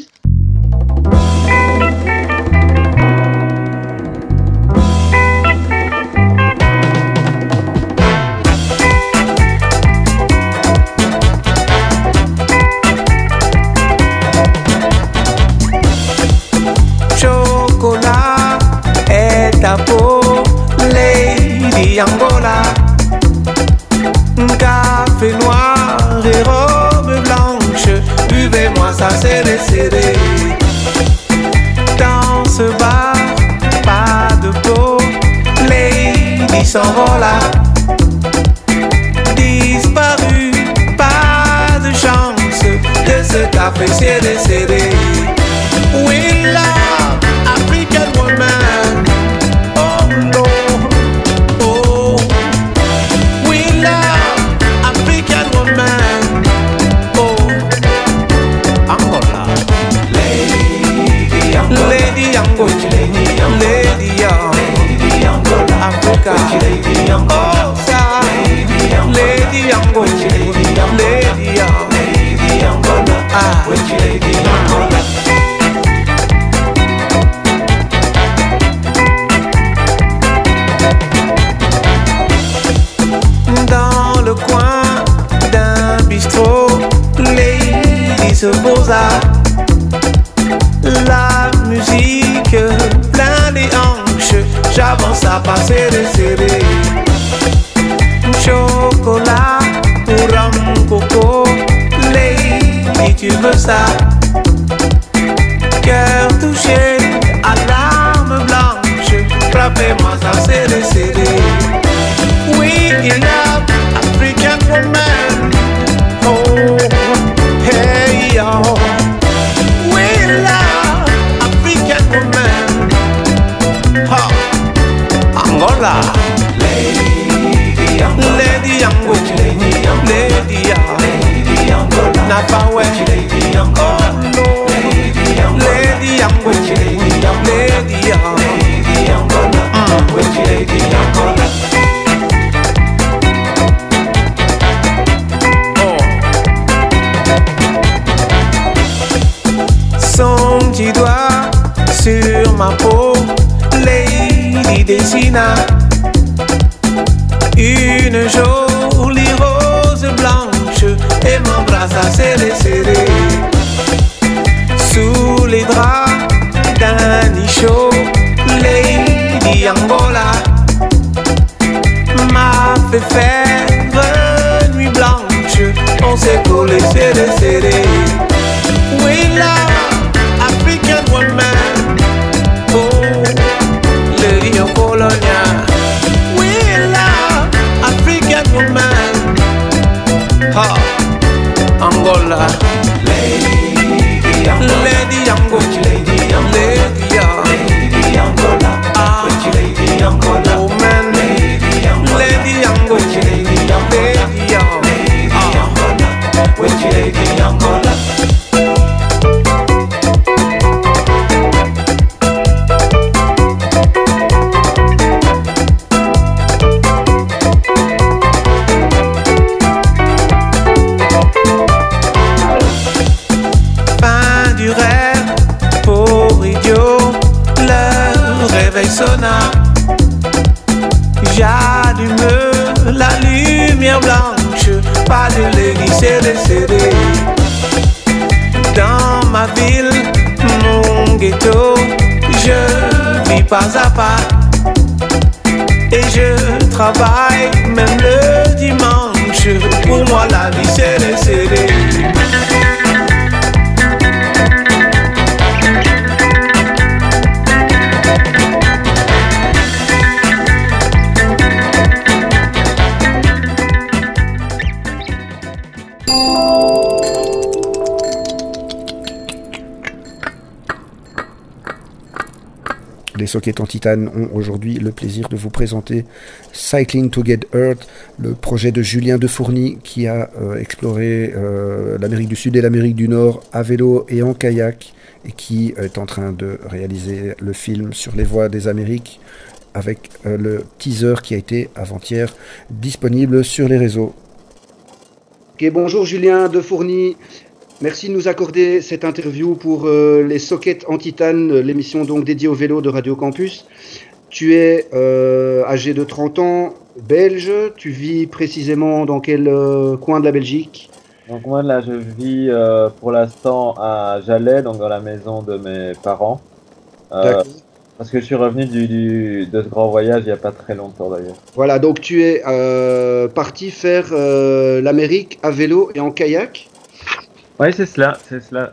sola Angola. Lady Angola. Lady Angola. Lady Angola. Lady Angola. Ah, Lady Angola. Woman. Lady Angola. Lady Angola. Lady Angola. Lady Angola. Lady Angola. Pas à pas. Et je travaille même le dimanche. Pour moi, la vie serrée, serrée. Les sockets en titane ont aujourd'hui le plaisir de vous présenter Cycling to Get Earth, le projet de Julien Defourny qui a euh, exploré euh, l'Amérique du Sud et l'Amérique du Nord à vélo et en kayak et qui est en train de réaliser le film sur les voies des Amériques avec euh, le teaser qui a été avant-hier disponible sur les réseaux. Bonjour Julien Defourny. Merci de nous accorder cette interview pour euh, les sockets en titane, l'émission donc dédiée au vélo de Radio Campus. Tu es euh, âgé de 30 ans, belge. Tu vis précisément dans quel euh, coin de la Belgique? Donc moi là je vis pour l'instant à Jalais, donc dans la maison de mes parents. Parce que je suis revenu du, du- de ce grand voyage il n'y a pas très longtemps d'ailleurs. Voilà, donc tu es parti faire l'Amérique à vélo et en kayak. Oui c'est cela, c'est cela.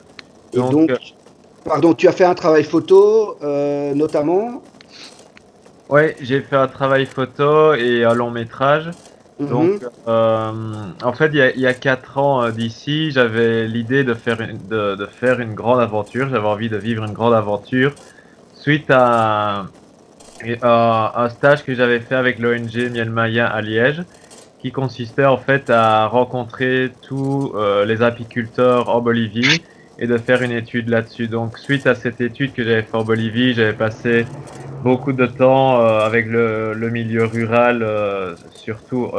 Et donc, euh, pardon, tu as fait un travail photo euh, notamment. Ouais, j'ai fait un travail photo et un long métrage. Mhm. Donc, euh, en fait, il y a, il y a quatre ans d'ici, j'avais l'idée de faire une, de, de faire une grande aventure. J'avais envie de vivre une grande aventure suite à, à un stage que j'avais fait avec l'ONG Miel Maya à Liège, qui consistait en fait à rencontrer tous euh, les apiculteurs en Bolivie et de faire une étude là-dessus. Donc, suite à cette étude que j'avais fait en Bolivie, j'avais passé beaucoup de temps euh, avec le, milieu rural, euh, surtout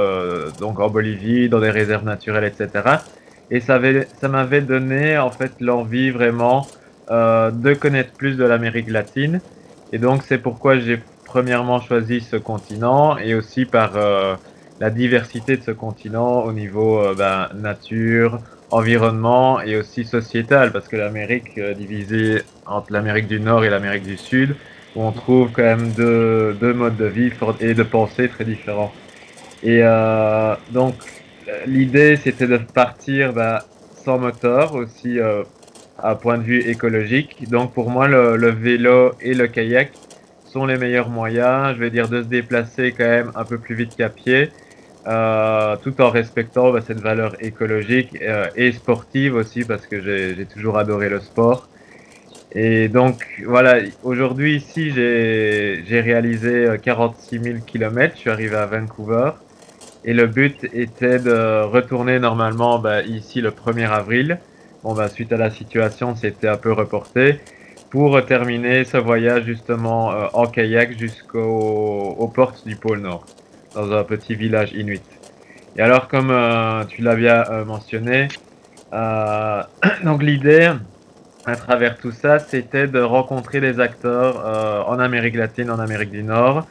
donc en Bolivie, dans des réserves naturelles, etc. Et ça avait, ça m'avait donné en fait l'envie vraiment de connaître plus de l'Amérique latine. Et donc c'est pourquoi j'ai premièrement choisi ce continent et aussi par la diversité de ce continent au niveau euh, ben, nature, environnement et aussi sociétal, parce que l'Amérique euh, divisée entre l'Amérique du Nord et l'Amérique du Sud, où on trouve quand même deux, deux modes de vie et de pensée très différents. Et euh, donc l'idée c'était de partir bah, sans moteur aussi euh, à point de vue écologique. Donc pour moi le, le vélo et le kayak sont les meilleurs moyens, je vais dire, de se déplacer quand même un peu plus vite qu'à pied, euh, tout en respectant bah, cette valeur écologique euh, et sportive aussi, parce que j'ai toujours adoré le sport. Et donc voilà, aujourd'hui ici j'ai réalisé euh, 46 000 km, je suis arrivé à Vancouver. Et le but était de retourner normalement bah, ici le 1er avril. Bon bah suite à la situation c'était un peu reporté pour terminer ce voyage justement euh, en kayak jusqu'aux aux portes du pôle Nord, dans un petit village inuit. Et alors comme euh, tu l'as bien euh, mentionné, euh, donc l'idée à travers tout ça, c'était de rencontrer des acteurs en Amérique latine, en Amérique du Nord,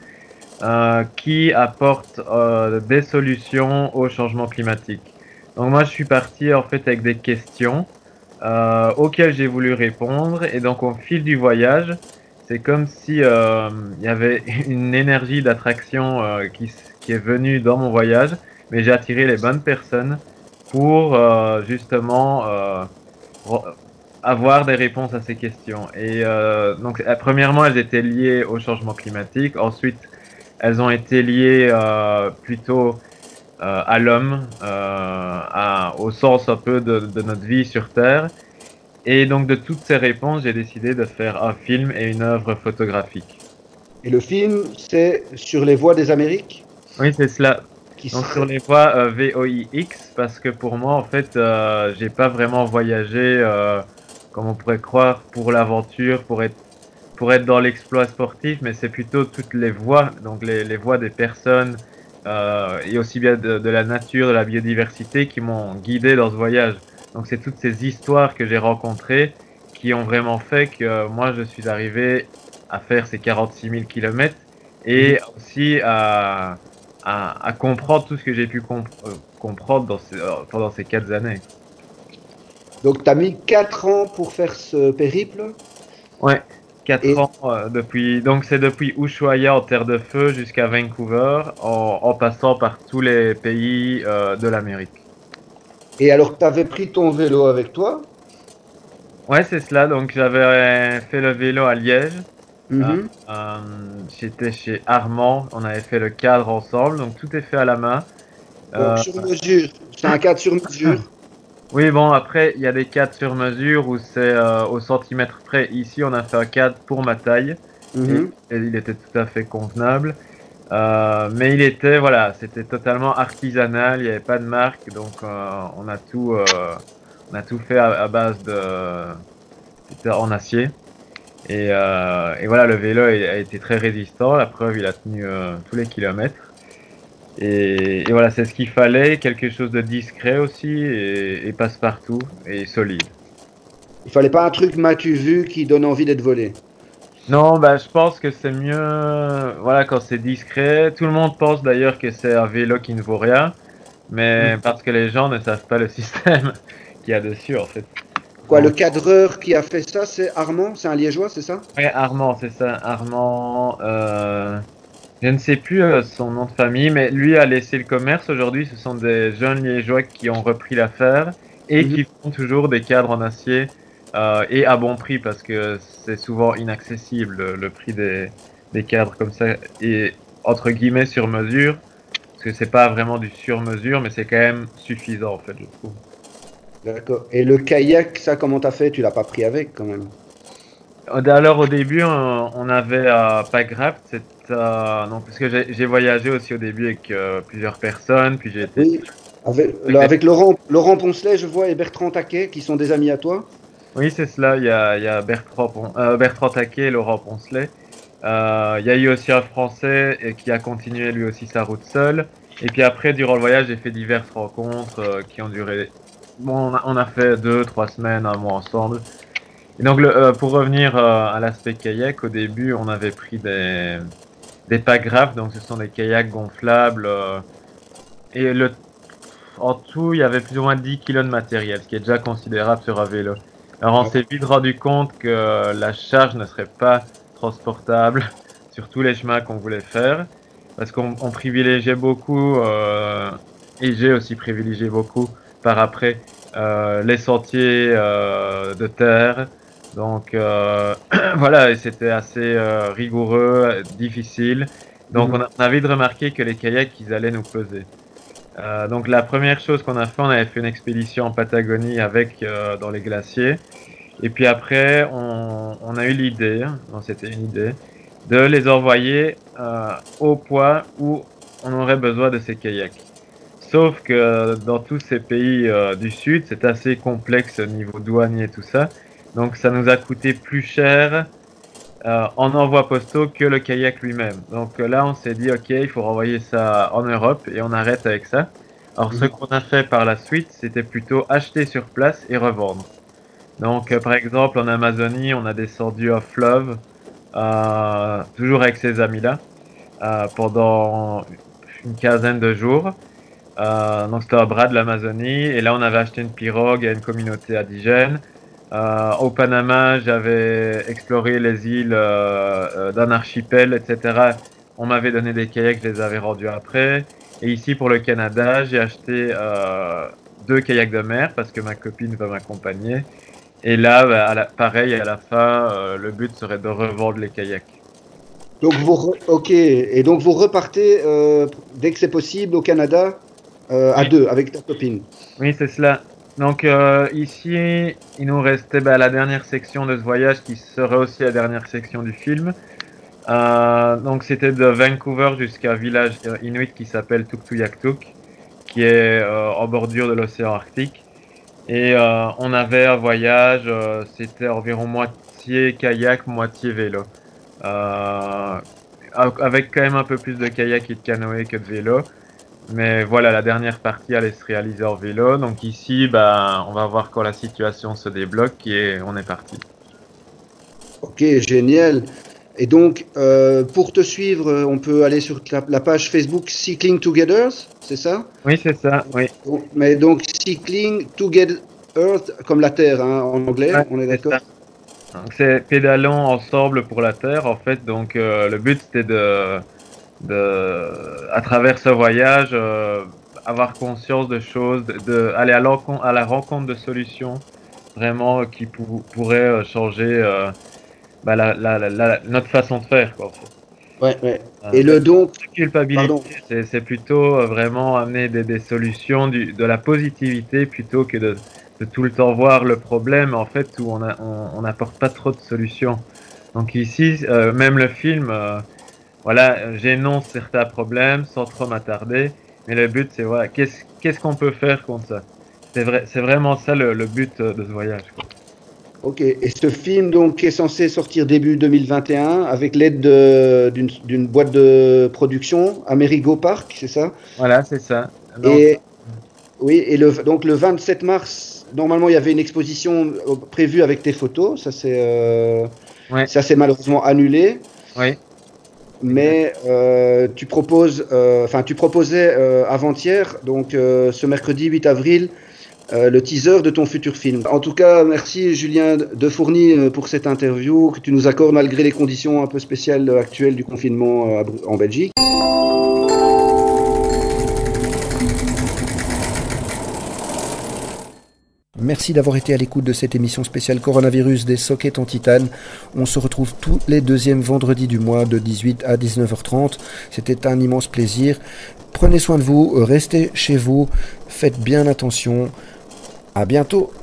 qui apportent des solutions au changement climatique. Donc moi, je suis parti en fait avec des questions auxquelles j'ai voulu répondre, et donc au fil du voyage, c'est comme si il y avait une énergie d'attraction qui, s- qui est venue dans mon voyage, mais j'ai attiré les bonnes personnes pour euh, justement euh, avoir des réponses à ces questions. Et euh, donc, premièrement, elles étaient liées au changement climatique. Ensuite, elles ont été liées plutôt à l'homme, au sens un peu de notre vie sur Terre. Et donc, de toutes ces réponses, j'ai décidé de faire un film et une œuvre photographique. Et le film, c'est sur les voies des Amériques? Oui, c'est cela. Qui Donc sur les voies euh, VOIX, parce que pour moi, en fait, euh, j'ai pas vraiment voyagé, euh, comme on pourrait croire, pour l'aventure, pour être, pour être dans l'exploit sportif, mais c'est plutôt toutes les voies, donc les, les voies des personnes, euh, et aussi bien de, de la nature, de la biodiversité, qui m'ont guidé dans ce voyage. Donc c'est toutes ces histoires que j'ai rencontrées qui ont vraiment fait que euh, moi, je suis arrivé à faire ces 46 000 kilomètres et aussi à, à, à comprendre tout ce que j'ai pu comp- euh, comprendre dans euh, pendant ces quatre années. Donc, tu as mis 4 ans pour faire ce périple? Ouais, 4 ans euh, depuis. Donc c'est depuis Ushuaia en Terre de Feu jusqu'à Vancouver, en, en passant par tous les pays de l'Amérique. Et alors, tu avais pris ton vélo avec toi? Ouais, c'est cela. Donc j'avais fait le vélo à Liège. Mhm. Euh, euh, J'étais chez Armand. On avait fait le cadre ensemble. Donc tout est fait à la main. Donc, Euh, sur mesure. C'est un cadre sur mesure. Oui, bon, après, il y a des cadres sur mesure où c'est euh, au centimètre près. Ici, on a fait un cadre pour ma taille. Mhm. et, et il était tout à fait convenable. Euh, mais il était, voilà, c'était totalement artisanal, il n'y avait pas de marque, donc euh, on, a tout, euh, on a tout fait à, à base de. C'était en acier. Et, euh, et voilà, le vélo a, été très résistant, la preuve, il a tenu euh, tous les kilomètres. Et, et voilà, c'est ce qu'il fallait, quelque chose de discret aussi, et, et passe-partout, et solide. Il fallait pas un truc m'as-tu vu qui donne envie d'être volé. Non, bah, je pense que c'est mieux, voilà, quand c'est discret. Tout le monde pense d'ailleurs que c'est un vélo qui ne vaut rien, mais parce que les gens ne savent pas le système qu'il y a dessus, en fait. Quoi, le cadreur qui a fait ça, c'est Armand? C'est un liégeois, c'est ça? Ouais, Armand, c'est ça. Armand, euh, je ne sais plus euh, son nom de famille, mais lui a laissé le commerce. Aujourd'hui, ce sont des jeunes liégeois qui ont repris l'affaire et qui font toujours des cadres en acier euh, et à bon prix parce que c'est souvent inaccessible le, le prix des, des cadres comme ça et entre guillemets sur mesure parce que c'est pas vraiment du sur mesure, mais c'est quand même suffisant en fait, je trouve. D'accord. Et le kayak, ça, comment t'as fait? Tu l'as pas pris avec quand même Alors au début, on, avait euh, pas grave, c'est euh, non parce que j'ai voyagé aussi au début avec euh, plusieurs personnes, puis j'ai été. Oui. Avec, Laurent, Laurent Poncelet, je vois, et Bertrand Taquet, qui sont des amis à toi. Oui, c'est cela. Il y a, il y a Bertrand, Pon- euh, Bertrand Taquet et Laurent Poncelet. Euh, il y a eu aussi un Français et qui a continué lui aussi sa route seul. Et puis après, durant le voyage, j'ai fait diverses rencontres euh, qui ont duré. On a, fait deux, trois semaines, un mois ensemble. Et donc, euh, pour revenir euh, à l'aspect kayak, au début, on avait pris des, des pagraphes, donc ce sont des kayaks gonflables. euh, et en tout, il y avait plus ou moins 10 kilos de matériel, ce qui est déjà considérable sur un vélo. Alors, on s'est vite rendu compte que la charge ne serait pas transportable sur tous les chemins qu'on voulait faire, parce qu'on on privilégiait beaucoup, et j'ai aussi privilégié beaucoup par après, les sentiers euh, de terre. Donc euh, voilà, et c'était assez euh, rigoureux, difficile. Donc Mhm. on, a, vite remarqué que les kayaks, ils allaient nous peser. Euh, donc la première chose qu'on a fait, on avait fait une expédition en Patagonie avec euh, dans les glaciers. Et puis après, on, on a eu l'idée, non c'était une idée, de les envoyer euh, au point où on aurait besoin de ces kayaks. Sauf que dans tous ces pays euh, du sud, c'est assez complexe au niveau douanier et tout ça. Donc ça nous a coûté plus cher euh, en envoi postaux que le kayak lui-même. Donc euh, là, on s'est dit, ok, il faut renvoyer ça en Europe et on arrête avec ça. Alors ce qu'on a fait par la suite, c'était plutôt acheter sur place et revendre. Donc, euh, par exemple, en Amazonie, on a descendu à fleuve, euh, toujours avec ces amis-là, euh, pendant une quinzaine de jours. Euh, donc, c'était au bras de l'Amazonie. Et là, on avait acheté une pirogue à une communauté indigène. Euh, au Panama, j'avais exploré les îles euh, euh, d'un archipel, etc. On m'avait donné des kayaks, je les avais rendus après. Et ici, pour le Canada, j'ai acheté euh, deux kayaks de mer parce que ma copine va m'accompagner. Et là, bah, à la- pareil, à la fin, euh, le but serait de revendre les kayaks. Donc vous, ok, et donc vous repartez dès que c'est possible au Canada? Euh, à deux avec ta copine. Oui, c'est cela. Donc euh, ici, il nous restait bah, la dernière section de ce voyage qui serait aussi la dernière section du film. Euh, donc c'était de Vancouver jusqu'à un village inuit qui s'appelle Tuktoyaktuk, qui est en bordure de l'océan Arctique. Et on avait un voyage, c'était environ moitié kayak, moitié vélo. Avec quand même un peu plus de kayak et de canoë que de vélo. Mais voilà, la dernière partie allait se réaliser en vélo. Donc ici, bah, on va voir quand la situation se débloque et on est parti. Ok, génial. Et donc, euh, pour te suivre, on peut aller sur la, la page Facebook Cycling Together, c'est ça? Oui, c'est ça, oui. Donc, Mais donc, Cycling Together, comme la Terre hein, en anglais, Ouais, on est d'accord? c'est pédalons ensemble pour la Terre. En fait, donc euh, le but c'était de, de, à travers ce voyage, euh, avoir conscience de choses, de, de aller à, à la rencontre de solutions vraiment qui pou- pourraient euh, changer euh, bah, la, la, la, la- notre façon de faire. Quoi, en fait. Ouais, ouais. Euh, Et le donc, culpabilité, c'est c'est plutôt euh, vraiment amener des, des solutions, du, de la positivité plutôt que de, de tout le temps voir le problème en fait où on a- on on n'apporte pas trop de solutions. Donc ici, euh, même le film, euh, voilà, j'énonce certains problèmes sans trop m'attarder, mais le but c'est voilà, qu'est-ce qu'est-ce qu'on peut faire contre ça? C'est vrai, c'est vraiment ça le, le but euh, de ce voyage. quoi. ok. Et ce film donc est censé sortir début 2021 avec l'aide de- d'une boîte de production, Amerigo Park, c'est ça? Voilà, c'est ça. Donc, Et oui, et le, donc le 27 mars, normalement il y avait une exposition euh, prévue avec tes photos, ça c'est euh, Ouais. ça s'est malheureusement annulé. Oui. Mais euh, tu proposes, euh, enfin tu proposais euh, avant-hier, donc ce mercredi 8 avril, le teaser de ton futur film. En tout cas, merci Julien de Fourny pour cette interview que tu nous accordes malgré les conditions un peu spéciales actuelles du confinement en Belgique. Merci d'avoir été à l'écoute de cette émission spéciale coronavirus des sockets en titane. On se retrouve tous les deuxièmes vendredis du mois de 18 à 19h30. C'était un immense plaisir. Prenez soin de vous, restez chez vous, faites bien attention. À bientôt.